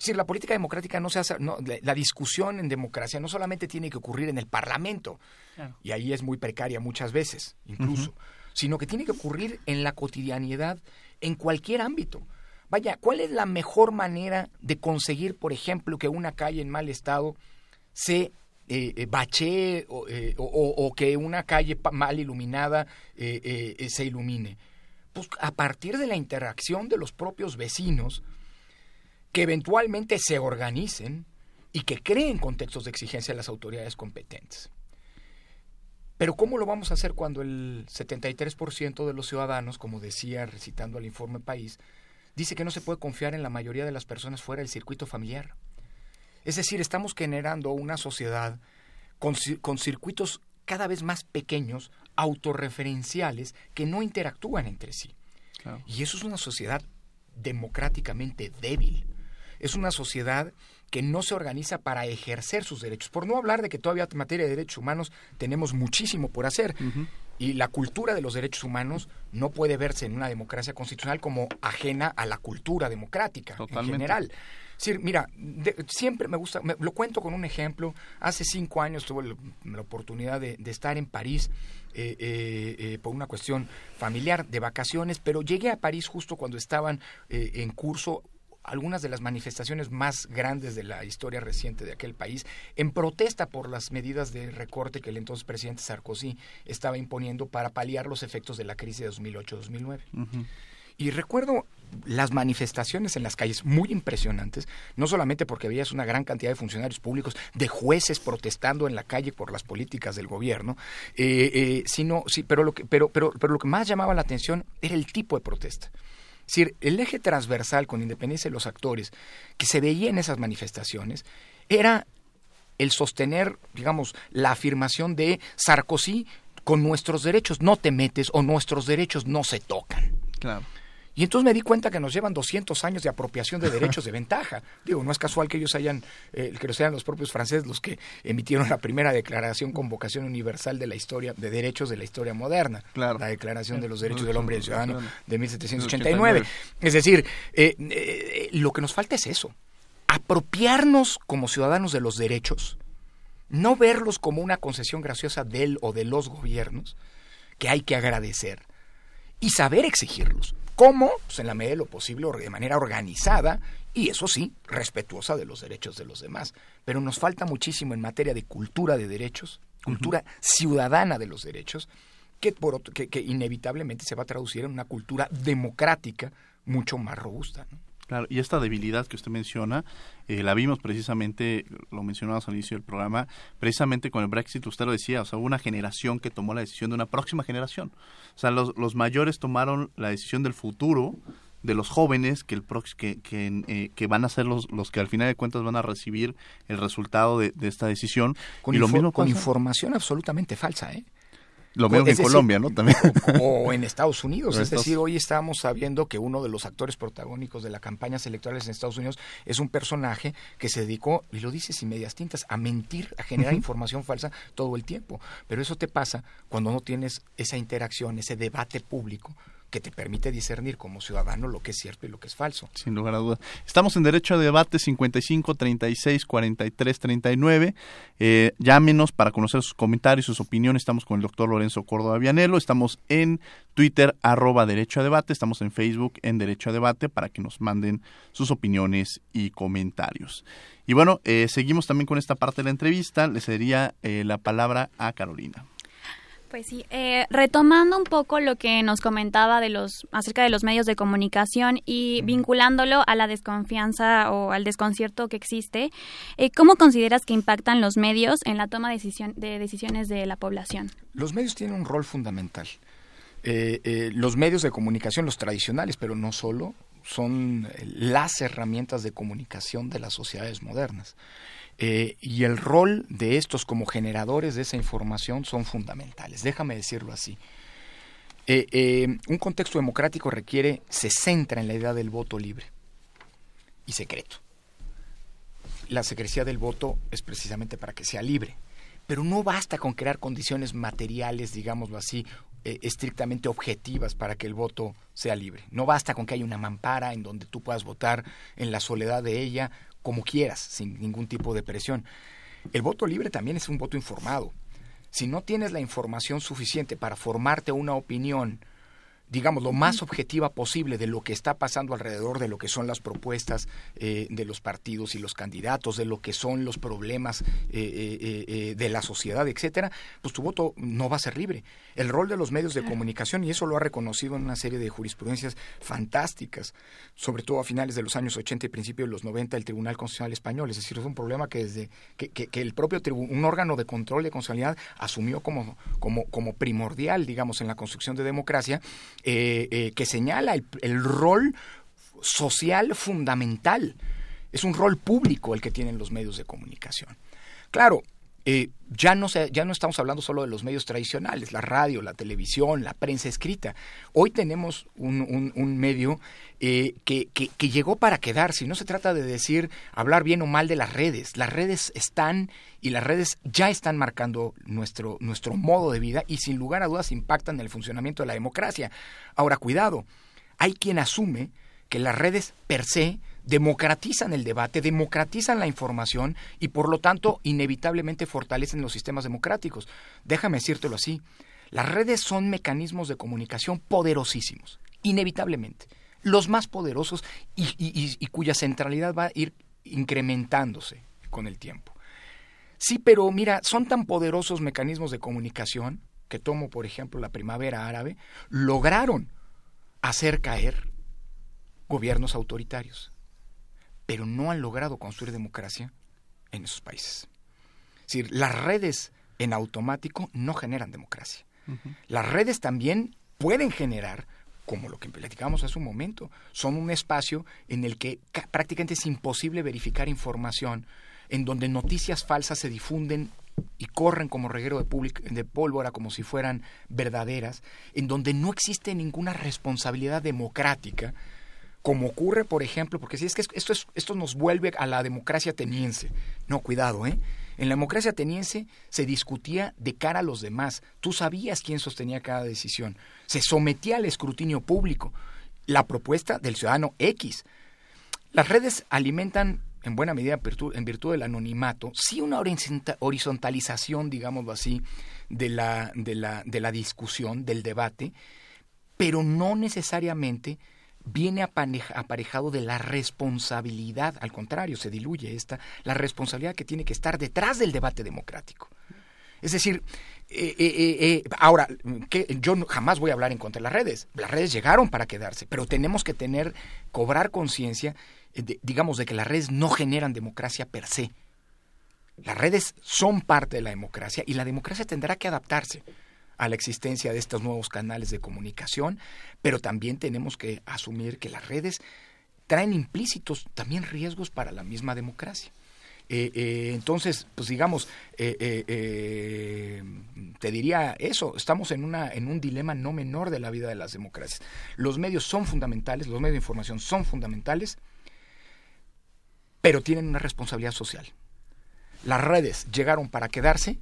decir, la política democrática no se hace, no, la, discusión en democracia no solamente tiene que ocurrir en el Parlamento, y ahí es muy precaria muchas veces, incluso, sino que tiene que ocurrir en la cotidianidad, en cualquier ámbito. Vaya, ¿cuál es la mejor manera de conseguir, por ejemplo, que una calle en mal estado se eh, eh bachee eh, o, que una calle mal iluminada eh, se ilumine? Pues a partir de la interacción de los propios vecinos, que eventualmente se organicen y que creen contextos de exigencia a las autoridades competentes. Pero ¿cómo lo vamos a hacer cuando el 73% de los ciudadanos, como decía recitando al informe País, dice que no se puede confiar en la mayoría de las personas fuera del circuito familiar? Es decir, estamos generando una sociedad con, circuitos cada vez más pequeños, autorreferenciales, que no interactúan entre sí. Y eso es una sociedad democráticamente débil es una sociedad que no se organiza para ejercer sus derechos. Por no hablar de que todavía en materia de derechos humanos tenemos muchísimo por hacer. Y la cultura de los derechos humanos no puede verse en una democracia constitucional como ajena a la cultura democrática en general. Es mira, siempre me gusta, lo cuento con un ejemplo. Hace cinco años tuve la, oportunidad de, estar en París eh, eh, eh, por una cuestión familiar de vacaciones, pero llegué a París justo cuando estaban en curso algunas de las manifestaciones más grandes de la historia reciente de aquel país en protesta por las medidas de recorte que el entonces presidente Sarkozy estaba imponiendo para paliar los efectos de la crisis de 2008-2009. Y recuerdo las manifestaciones en las calles muy impresionantes, no solamente porque veías una gran cantidad de funcionarios públicos, de jueces protestando en la calle por las políticas del gobierno, eh, eh, sino, sí, pero, lo que, pero, pero, pero lo que más llamaba la atención era el tipo de protesta. Es decir, el eje transversal, con independencia de los actores, que se veía en esas manifestaciones, era el sostener, digamos, la afirmación de Sarkozy con nuestros derechos no te metes o nuestros derechos no se tocan. Claro. Y entonces me di cuenta que nos llevan 200 años de apropiación de derechos de ventaja. [LAUGHS] Digo, no es casual que ellos hayan, eh, que sean los propios franceses los que emitieron la primera declaración con vocación universal de la historia, de derechos de la historia moderna. Claro. La Declaración de los Derechos del Hombre y del Ciudadano de 1789. Es decir, eh, eh, lo que nos falta es eso. Apropiarnos como ciudadanos de los derechos, no verlos como una concesión graciosa del o de los gobiernos, que hay que agradecer, y saber exigirlos. ¿Cómo? Pues en la medida de lo posible, de manera organizada y eso sí, respetuosa de los derechos de los demás. Pero nos falta muchísimo en materia de cultura de derechos, cultura ciudadana de los derechos, que, por que, que, inevitablemente se va a traducir en una cultura democrática mucho más robusta. ¿no? Claro, y esta debilidad que usted menciona, eh, la vimos precisamente, lo mencionamos al inicio del programa, precisamente con el Brexit, usted lo decía, o sea, hubo una generación que tomó la decisión de una próxima generación. O sea, los, los mayores tomaron la decisión del futuro, de los jóvenes que el que, que, eh, que, van a ser los, los que al final de cuentas van a recibir el resultado de, de esta decisión. Con, y lo mismo con información absolutamente falsa, ¿eh? Lo mismo que en Colombia, ¿no? También. O, o en Estados Unidos. [LAUGHS] es decir, hoy estamos sabiendo que uno de los actores protagónicos de las campañas electorales en Estados Unidos es un personaje que se dedicó, y lo dice sin medias tintas, a mentir, a generar uh -huh. información falsa todo el tiempo. Pero eso te pasa cuando no tienes esa interacción, ese debate público que te permite discernir como ciudadano lo que es cierto y lo que es falso. Sin lugar a dudas. Estamos en Derecho a Debate 55 36 43 39. Eh, llámenos para conocer sus comentarios, sus opiniones. Estamos con el doctor Lorenzo Córdoba Vianelo. Estamos en Twitter, arroba Derecho a Debate. Estamos en Facebook, en Derecho a Debate, para que nos manden sus opiniones y comentarios. Y bueno, eh, seguimos también con esta parte de la entrevista. Le cedería eh, la palabra a Carolina. Pues sí, eh, retomando un poco lo que nos comentaba de los acerca de los medios de comunicación y vinculándolo a la desconfianza o al desconcierto que existe, eh, ¿cómo consideras que impactan los medios en la toma de, decisión, de decisiones de la población? Los medios tienen un rol fundamental. Eh, los medios de comunicación, los tradicionales, pero no solo, son las herramientas de comunicación de las sociedades modernas. Eh, y el rol de estos como generadores de esa información son fundamentales. Déjame decirlo así. Eh, eh, un contexto democrático requiere, se centra en la idea del voto libre y secreto. La secrecía del voto es precisamente para que sea libre. Pero no basta con crear condiciones materiales, digámoslo así, estrictamente objetivas para que el voto sea libre. No basta con que haya una mampara en donde tú puedas votar en la soledad de ella como quieras, sin ningún tipo de presión. El voto libre también es un voto informado. Si no tienes la información suficiente para formarte una opinión, digamos, lo más objetiva posible de lo que está pasando alrededor de lo que son las propuestas eh, de los partidos y los candidatos, de lo que son los problemas eh, eh, de la sociedad, etcétera, pues tu voto no va a ser libre. El rol de los medios de comunicación, y eso lo ha reconocido en una serie de jurisprudencias fantásticas, sobre todo a finales de los años 80 y principios de los 90, el Tribunal Constitucional Español. Es decir, es un problema que desde que, que, que el propio un órgano de control de constitucionalidad asumió como, como, como primordial, digamos, en la construcción de democracia, eh, eh, que señala el, el, rol social fundamental. Es un rol público el que tienen los medios de comunicación. Claro, eh, ya, no se, ya no estamos hablando solo de los medios tradicionales, la radio, la televisión, la prensa escrita. Hoy tenemos un, medio que, que, que llegó para quedarse. No se trata de decir, hablar bien o mal de las redes. Las redes están y las redes ya están marcando nuestro, nuestro modo de vida y sin lugar a dudas impactan en el funcionamiento de la democracia. Ahora, cuidado, hay quien asume que las redes per se democratizan el debate, democratizan la información y por lo tanto inevitablemente fortalecen los sistemas democráticos. Déjame decírtelo así, las redes son mecanismos de comunicación poderosísimos, inevitablemente, los más poderosos y, y, cuya centralidad va a ir incrementándose con el tiempo. Sí, pero mira, son tan poderosos mecanismos de comunicación que tomo, por ejemplo, la primavera árabe, lograron hacer caer gobiernos autoritarios, pero no han logrado construir democracia en esos países. Es decir, las redes en automático no generan democracia. Las redes también pueden generar, como lo que platicábamos hace un momento, son un espacio en el que prácticamente es imposible verificar información, en donde noticias falsas se difunden y corren como reguero de, de, pólvora como si fueran verdaderas, en donde no existe ninguna responsabilidad democrática, como ocurre, por ejemplo, porque si es que esto, es, esto nos vuelve a la democracia ateniense. No, cuidado, ¿eh? En la democracia ateniense se discutía de cara a los demás. Tú sabías quién sostenía cada decisión. Se sometía al escrutinio público. La propuesta del ciudadano X. Las redes alimentan en buena medida en virtud, del anonimato, sí una horizontalización, digámoslo así, de la, de la, de la discusión, del debate, pero no necesariamente viene aparejado de la responsabilidad, al contrario, se diluye esta, la responsabilidad que tiene que estar detrás del debate democrático. Es decir, eh, eh, eh, ahora, yo jamás voy a hablar en contra de las redes. Las redes llegaron para quedarse, pero tenemos que tener, cobrar conciencia, digamos, de que las redes no generan democracia per se. Las redes son parte de la democracia y la democracia tendrá que adaptarse a la existencia de estos nuevos canales de comunicación, pero también tenemos que asumir que las redes traen implícitos también riesgos para la misma democracia. Eh, eh, entonces, pues digamos, eh, te diría eso, estamos en, una, en un dilema no menor de la vida de las democracias. Los medios son fundamentales, los medios de información son fundamentales, pero tienen una responsabilidad social. Las redes llegaron para quedarse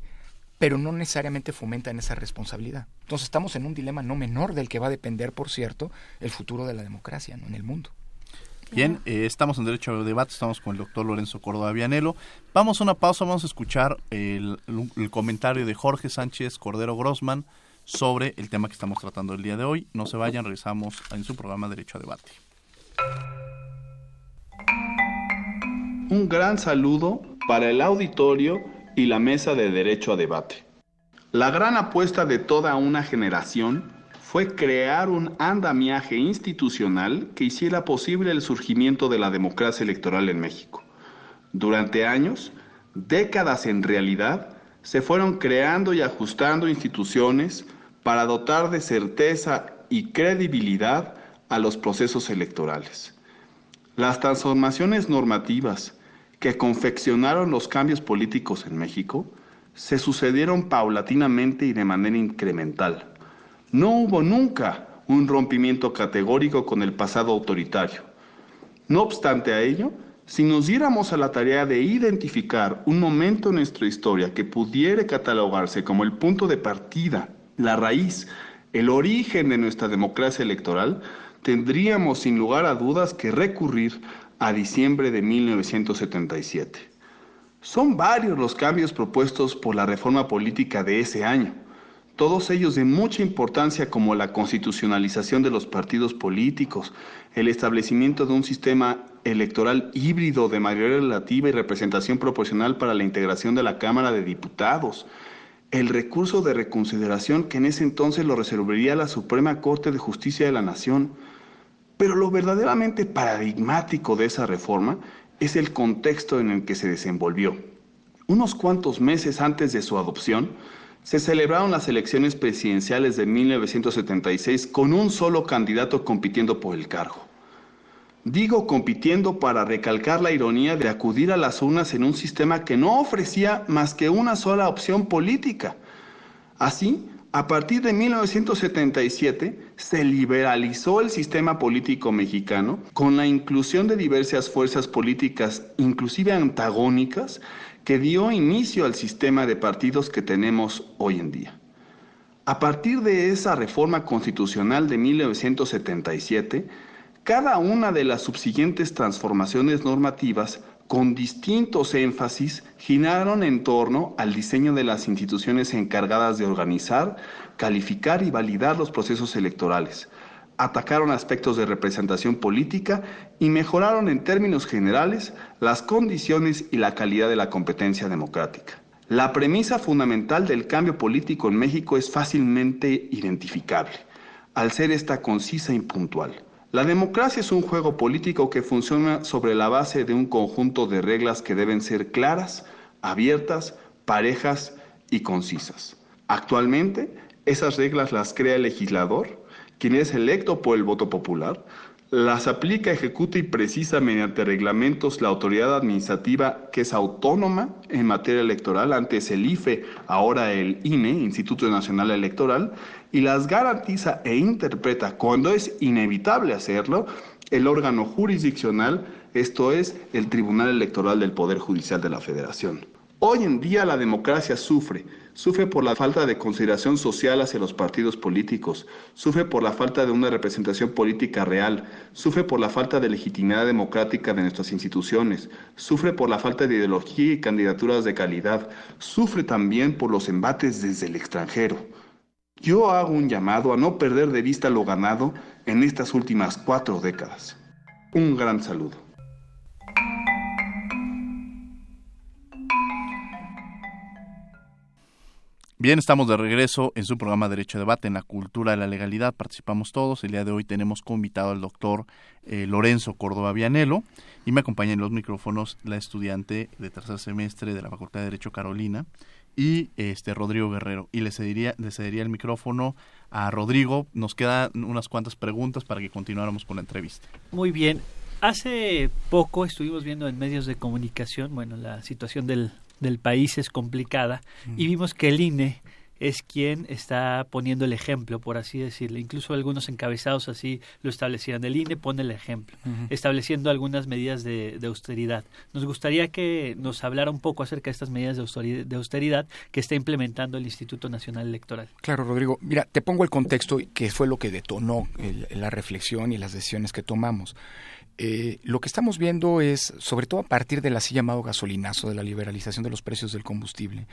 pero no necesariamente fomentan esa responsabilidad. Entonces estamos en un dilema no menor del que va a depender, por cierto, el futuro de la democracia en el mundo. Bien, eh, estamos en Derecho a Debate, estamos con el doctor Lorenzo Córdoba Vianelo. Vamos a una pausa, vamos a escuchar el, el comentario de Jorge Sánchez Cordero Grossman sobre el tema que estamos tratando el día de hoy. No se vayan, regresamos en su programa Derecho a Debate. Un gran saludo para el auditorio y la mesa de derecho a debate. La gran apuesta de toda una generación fue crear un andamiaje institucional que hiciera posible el surgimiento de la democracia electoral en México. Durante años, décadas en realidad, se fueron creando y ajustando instituciones para dotar de certeza y credibilidad a los procesos electorales. Las transformaciones normativas, que confeccionaron los cambios políticos en México se sucedieron paulatinamente y de manera incremental. No hubo nunca un rompimiento categórico con el pasado autoritario. No obstante a ello, si nos diéramos a la tarea de identificar un momento en nuestra historia que pudiera catalogarse como el punto de partida, la raíz, el origen de nuestra democracia electoral, tendríamos sin lugar a dudas que recurrir a diciembre de 1977. Son varios los cambios propuestos por la reforma política de ese año, todos ellos de mucha importancia como la constitucionalización de los partidos políticos, el establecimiento de un sistema electoral híbrido de mayoría relativa y representación proporcional para la integración de la Cámara de Diputados, el recurso de reconsideración que en ese entonces lo resolvería la Suprema Corte de Justicia de la Nación, pero lo verdaderamente paradigmático de esa reforma es el contexto en el que se desenvolvió. Unos cuantos meses antes de su adopción, se celebraron las elecciones presidenciales de 1976 con un solo candidato compitiendo por el cargo. Digo compitiendo para recalcar la ironía de acudir a las urnas en un sistema que no ofrecía más que una sola opción política. Así, a partir de 1977 se liberalizó el sistema político mexicano con la inclusión de diversas fuerzas políticas, inclusive antagónicas, que dio inicio al sistema de partidos que tenemos hoy en día. A partir de esa reforma constitucional de 1977, cada una de las subsiguientes transformaciones normativas con distintos énfasis, giraron en torno al diseño de las instituciones encargadas de organizar, calificar y validar los procesos electorales. Atacaron aspectos de representación política y mejoraron en términos generales las condiciones y la calidad de la competencia democrática. La premisa fundamental del cambio político en México es fácilmente identificable, al ser esta concisa y puntual. La democracia es un juego político que funciona sobre la base de un conjunto de reglas que deben ser claras, abiertas, parejas y concisas. Actualmente, esas reglas las crea el legislador, quien es electo por el voto popular, las aplica, ejecuta y precisa mediante reglamentos la autoridad administrativa que es autónoma en materia electoral, antes el IFE, ahora el INE, Instituto Nacional Electoral, y las garantiza e interpreta cuando es inevitable hacerlo el órgano jurisdiccional, esto es el Tribunal Electoral del Poder Judicial de la Federación. Hoy en día la democracia sufre, sufre por la falta de consideración social hacia los partidos políticos, sufre por la falta de una representación política real, sufre por la falta de legitimidad democrática de nuestras instituciones, sufre por la falta de ideología y candidaturas de calidad, sufre también por los embates desde el extranjero. Yo hago un llamado a no perder de vista lo ganado en estas últimas cuatro décadas. Un gran saludo. Bien, estamos de regreso en su programa Derecho Debate en la cultura de la legalidad. Participamos todos. El día de hoy tenemos como invitado al doctor eh, Lorenzo Córdoba Vianelo y me acompaña en los micrófonos la estudiante de tercer semestre de la Facultad de Derecho Carolina y este Rodrigo Guerrero. Y le cedería, le cedería el micrófono a Rodrigo. Nos quedan unas cuantas preguntas para que continuáramos con la entrevista. Muy bien. Hace poco estuvimos viendo en medios de comunicación, bueno, la situación del, del país es complicada y vimos que el INE es quien está poniendo el ejemplo, por así decirlo. Incluso algunos encabezados así lo establecían. El INE pone el ejemplo, estableciendo algunas medidas de, austeridad. Nos gustaría que nos hablara un poco acerca de estas medidas de austeridad, de austeridad que está implementando el Instituto Nacional Electoral. Claro, Rodrigo. Mira, te pongo el contexto que fue lo que detonó la reflexión y las decisiones que tomamos. Eh, lo que estamos viendo es, sobre todo a partir del así llamado gasolinazo, de la liberalización de los precios del combustible,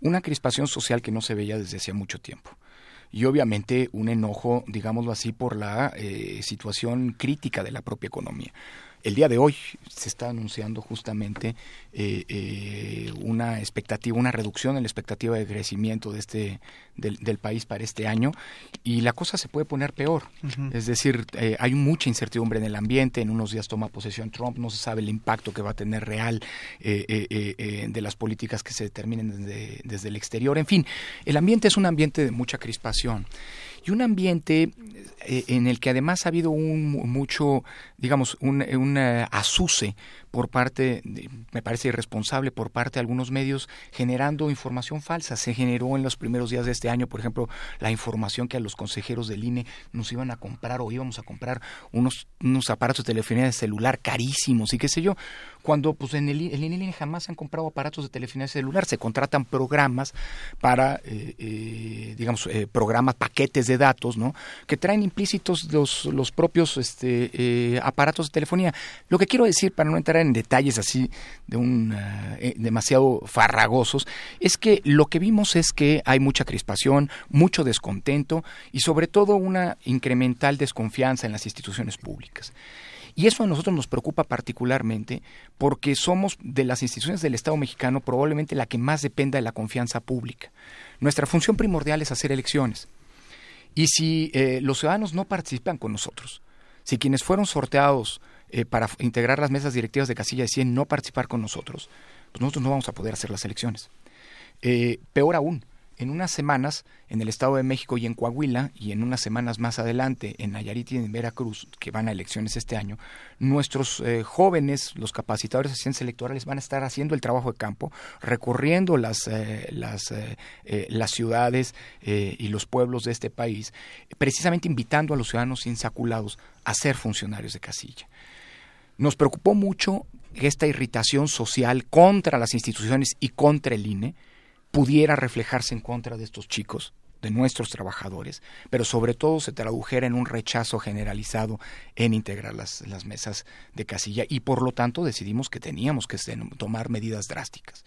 una crispación social que no se veía desde hacía mucho tiempo y obviamente un enojo, digámoslo así, por la eh, situación crítica de la propia economía. El día de hoy se está anunciando justamente eh, eh, una expectativa, una reducción en la expectativa de crecimiento de este del, país para este año y la cosa se puede poner peor. Es decir, eh, hay mucha incertidumbre en el ambiente. En unos días toma posesión Trump, no se sabe el impacto que va a tener real de las políticas que se determinen desde, desde el exterior. En fin, el ambiente es un ambiente de mucha crispación y un ambiente eh, en el que además ha habido un mucho, digamos, un, un asuse por parte, me parece irresponsable, por parte de algunos medios generando información falsa. Se generó en los primeros días de este año, por ejemplo, la información que a los consejeros del INE nos iban a comprar o íbamos a comprar unos, unos aparatos de telefonía celular carísimos y qué sé yo, cuando pues en el, el INE jamás se han comprado aparatos de telefonía celular, se contratan programas para, eh, eh, digamos, eh, programas, paquetes de datos, ¿no? Que traen implícitos los, los propios este, aparatos de telefonía. Lo que quiero decir, para no entrar en detalles así de un demasiado farragosos, es que lo que vimos es que hay mucha crispación, mucho descontento y sobre todo una incremental desconfianza en las instituciones públicas. Y eso a nosotros nos preocupa particularmente porque somos de las instituciones del Estado mexicano probablemente la que más dependa de la confianza pública. Nuestra función primordial es hacer elecciones. Y si eh, los ciudadanos no participan con nosotros, si quienes fueron sorteados eh, para integrar las mesas directivas de Casilla deciden no participar con nosotros, pues nosotros no vamos a poder hacer las elecciones. Eh, peor aún, en unas semanas en el Estado de México y en Coahuila, y en unas semanas más adelante en Nayarit y en Veracruz, que van a elecciones este año, nuestros eh, jóvenes, los capacitadores de ciencias electorales, van a estar haciendo el trabajo de campo, recorriendo las, las, las ciudades y los pueblos de este país, precisamente invitando a los ciudadanos insaculados a ser funcionarios de casilla. Nos preocupó mucho esta irritación social contra las instituciones y contra el INE, pudiera reflejarse en contra de estos chicos, de nuestros trabajadores, pero sobre todo se tradujera en un rechazo generalizado en integrar las, las mesas de casilla y por lo tanto decidimos que teníamos que tomar medidas drásticas.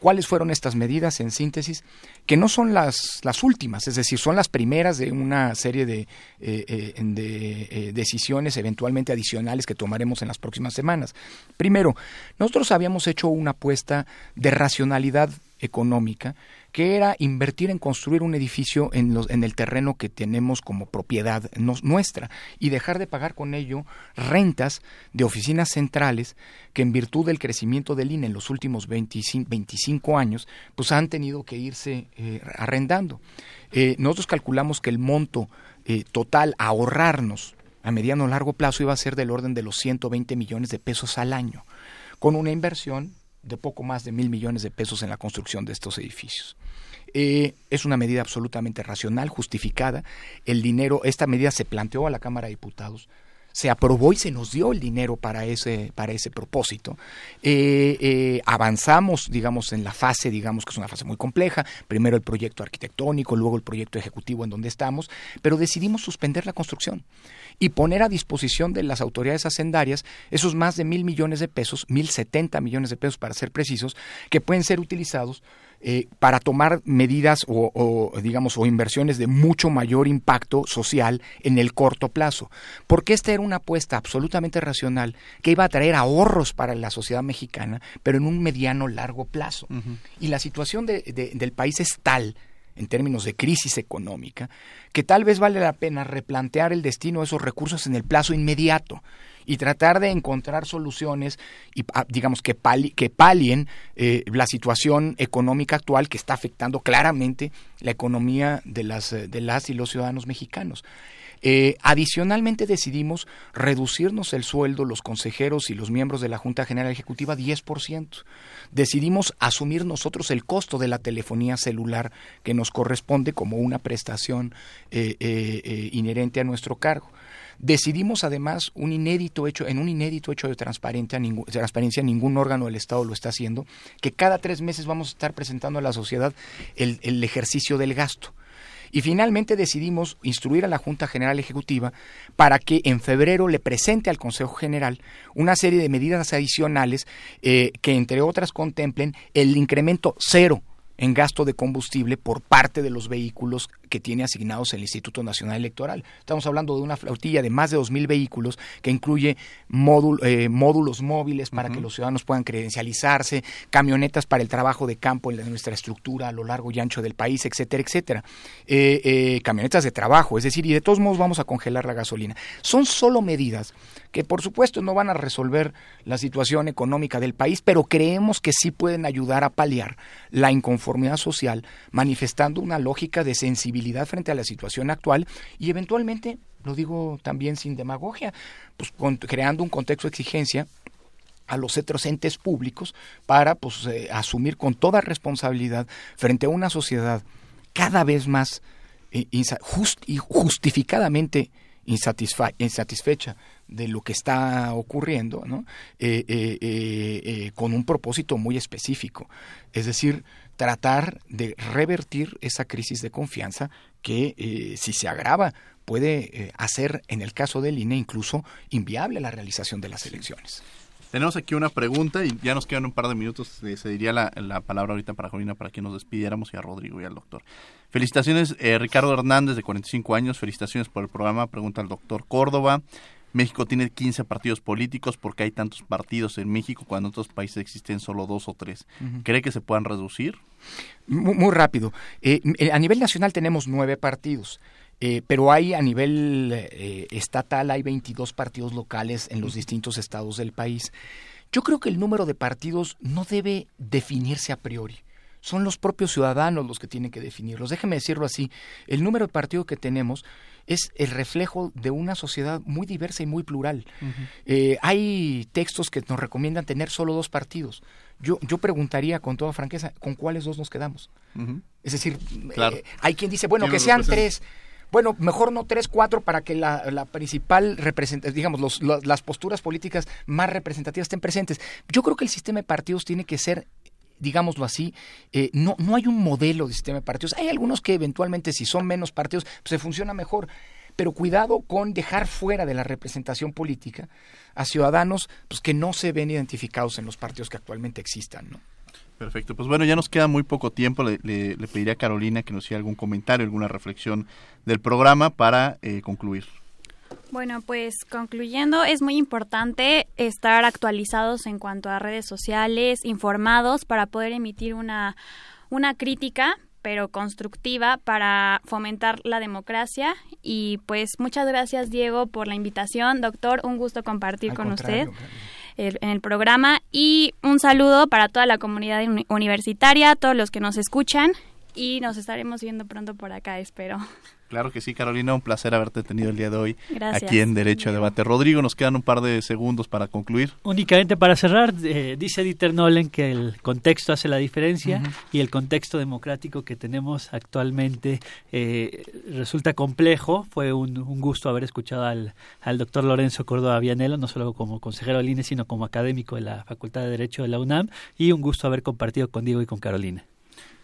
¿Cuáles fueron estas medidas en síntesis? Que no son las, las últimas, es decir, son las primeras de una serie de, eh, eh, de eh, decisiones eventualmente adicionales que tomaremos en las próximas semanas. Primero, nosotros habíamos hecho una apuesta de racionalidad económica que era invertir en construir un edificio en, los, en el terreno que tenemos como propiedad nuestra y dejar de pagar con ello rentas de oficinas centrales que en virtud del crecimiento del INE en los últimos 25, años, pues han tenido que irse eh, arrendando. Eh, nosotros calculamos que el monto eh, total a ahorrarnos a mediano o largo plazo iba a ser del orden de los 120 millones de pesos al año, con una inversión de poco más de mil millones de pesos en la construcción de estos edificios. Eh, es una medida absolutamente racional, justificada. El dinero, esta medida se planteó a la Cámara de Diputados, se aprobó y se nos dio el dinero para ese, para ese propósito. Eh, eh, avanzamos, digamos, en la fase, digamos que es una fase muy compleja, primero el proyecto arquitectónico, luego el proyecto ejecutivo en donde estamos, pero decidimos suspender la construcción y poner a disposición de las autoridades hacendarias esos más de mil millones de pesos, mil setenta millones de pesos para ser precisos, que pueden ser utilizados eh, para tomar medidas o, digamos o inversiones de mucho mayor impacto social en el corto plazo. Porque esta era una apuesta absolutamente racional que iba a traer ahorros para la sociedad mexicana pero en un mediano largo plazo. Y la situación del país es tal en términos de crisis económica, que tal vez vale la pena replantear el destino de esos recursos en el plazo inmediato y tratar de encontrar soluciones y ah, digamos que, que palien eh, la situación económica actual que está afectando claramente la economía de las, eh, de las y los ciudadanos mexicanos. Eh, adicionalmente decidimos reducirnos el sueldo los consejeros y los miembros de la Junta General Ejecutiva 10%. Decidimos asumir nosotros el costo de la telefonía celular que nos corresponde como una prestación inherente a nuestro cargo. Decidimos además un inédito hecho, en un inédito hecho de transparencia, transparencia, ningún órgano del Estado lo está haciendo, que cada tres meses vamos a estar presentando a la sociedad el, el ejercicio del gasto. Y finalmente decidimos instruir a la Junta General Ejecutiva para que en febrero le presente al Consejo General una serie de medidas adicionales eh, que, entre otras, contemplen el incremento cero en gasto de combustible por parte de los vehículos que tiene asignados el Instituto Nacional Electoral. Estamos hablando de una flotilla de más de 2.000 vehículos que incluye eh, módulos móviles para que los ciudadanos puedan credencializarse, camionetas para el trabajo de campo en nuestra estructura a lo largo y ancho del país, etcétera, etcétera. Eh, eh, camionetas de trabajo, es decir, y de todos modos vamos a congelar la gasolina. Son solo medidas que por supuesto no van a resolver la situación económica del país, pero creemos que sí pueden ayudar a paliar la inconformidad social, manifestando una lógica de sensibilidad frente a la situación actual y eventualmente, lo digo también sin demagogia, pues creando un contexto de exigencia a los otros entes públicos para pues, eh, asumir con toda responsabilidad frente a una sociedad cada vez más eh, justificadamente insatisfecha de lo que está ocurriendo, ¿no? Eh, eh, eh, con un propósito muy específico, es decir, tratar de revertir esa crisis de confianza que si se agrava puede hacer, en el caso del INE, incluso inviable la realización de las elecciones. Tenemos aquí una pregunta y ya nos quedan un par de minutos. Se diría la, la palabra ahorita para Jolina para que nos despidiéramos y a Rodrigo y al doctor. Felicitaciones, Ricardo Hernández, de 45 años. Felicitaciones por el programa. Pregunta al doctor Córdoba. México tiene 15 partidos políticos porque hay tantos partidos en México cuando en otros países existen solo dos o tres. ¿Cree que se puedan reducir? Muy, rápido. Eh, a nivel nacional tenemos nueve partidos. Eh, pero hay a nivel eh, estatal, hay 22 partidos locales en los distintos estados del país. Yo creo que el número de partidos no debe definirse a priori son los propios ciudadanos los que tienen que definirlos. Déjeme decirlo así, el número de partidos que tenemos es el reflejo de una sociedad muy diversa y muy plural. Eh, hay textos que nos recomiendan tener solo dos partidos. Yo, yo preguntaría con toda franqueza, ¿con cuáles dos nos quedamos? Es decir, eh, hay quien dice, bueno, que sean tres. Bueno, mejor no tres, cuatro para que la, principal representación, digamos, las posturas políticas más representativas estén presentes. Yo creo que el sistema de partidos tiene que ser digámoslo así, eh, no, no hay un modelo de sistema de partidos. Hay algunos que eventualmente, si son menos partidos, pues se funciona mejor. Pero cuidado con dejar fuera de la representación política a ciudadanos pues, que no se ven identificados en los partidos que actualmente existan. ¿no? Perfecto, pues bueno, ya nos queda muy poco tiempo. Le, pediría a Carolina que nos hiciera algún comentario, alguna reflexión del programa para eh, concluir. Bueno, pues concluyendo, es muy importante estar actualizados en cuanto a redes sociales, informados para poder emitir una, una crítica pero constructiva para fomentar la democracia. Y pues muchas gracias Diego por la invitación. Doctor, un gusto compartir con usted en el programa y un saludo para toda la comunidad universitaria, todos los que nos escuchan y nos estaremos viendo pronto por acá, espero. Claro que sí, Carolina, un placer haberte tenido el día de hoy aquí en Derecho a Debate. Rodrigo, nos quedan un par de segundos para concluir. Únicamente para cerrar, eh, dice Dieter Nolen que el contexto hace la diferencia y el contexto democrático que tenemos actualmente eh, resulta complejo. Fue un, gusto haber escuchado al, al doctor Lorenzo Córdoba Vianelo, no solo como consejero del INE, sino como académico de la Facultad de Derecho de la UNAM y un gusto haber compartido con Diego y con Carolina.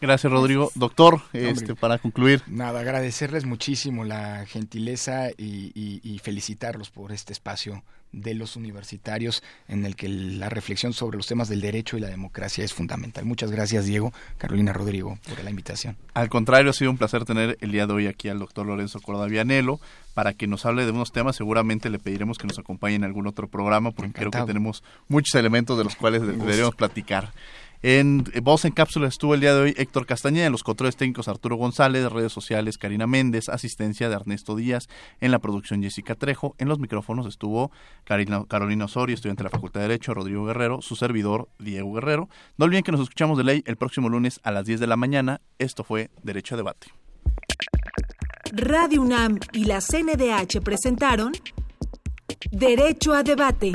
Gracias, Rodrigo. Doctor, este, para concluir. Nada, agradecerles muchísimo la gentileza y, felicitarlos por este espacio de los universitarios en el que la reflexión sobre los temas del derecho y la democracia es fundamental. Muchas gracias, Diego, Carolina Rodrigo, por la invitación. Al contrario, ha sido un placer tener el día de hoy aquí al doctor Lorenzo Cordavianelo para que nos hable de unos temas. Seguramente le pediremos que nos acompañe en algún otro programa porque creo que tenemos muchos elementos de los cuales deberíamos platicar. En voz en cápsula estuvo el día de hoy Héctor Castañeda, en los controles técnicos Arturo González, redes sociales Karina Méndez, asistencia de Ernesto Díaz, en la producción Jessica Trejo, en los micrófonos estuvo Carolina Osorio, estudiante de la Facultad de Derecho, Rodrigo Guerrero, su servidor Diego Guerrero. No olviden que nos escuchamos de ley el próximo lunes a las 10 de la mañana. Esto fue Derecho a Debate. Radio UNAM y la CNDH presentaron Derecho a Debate.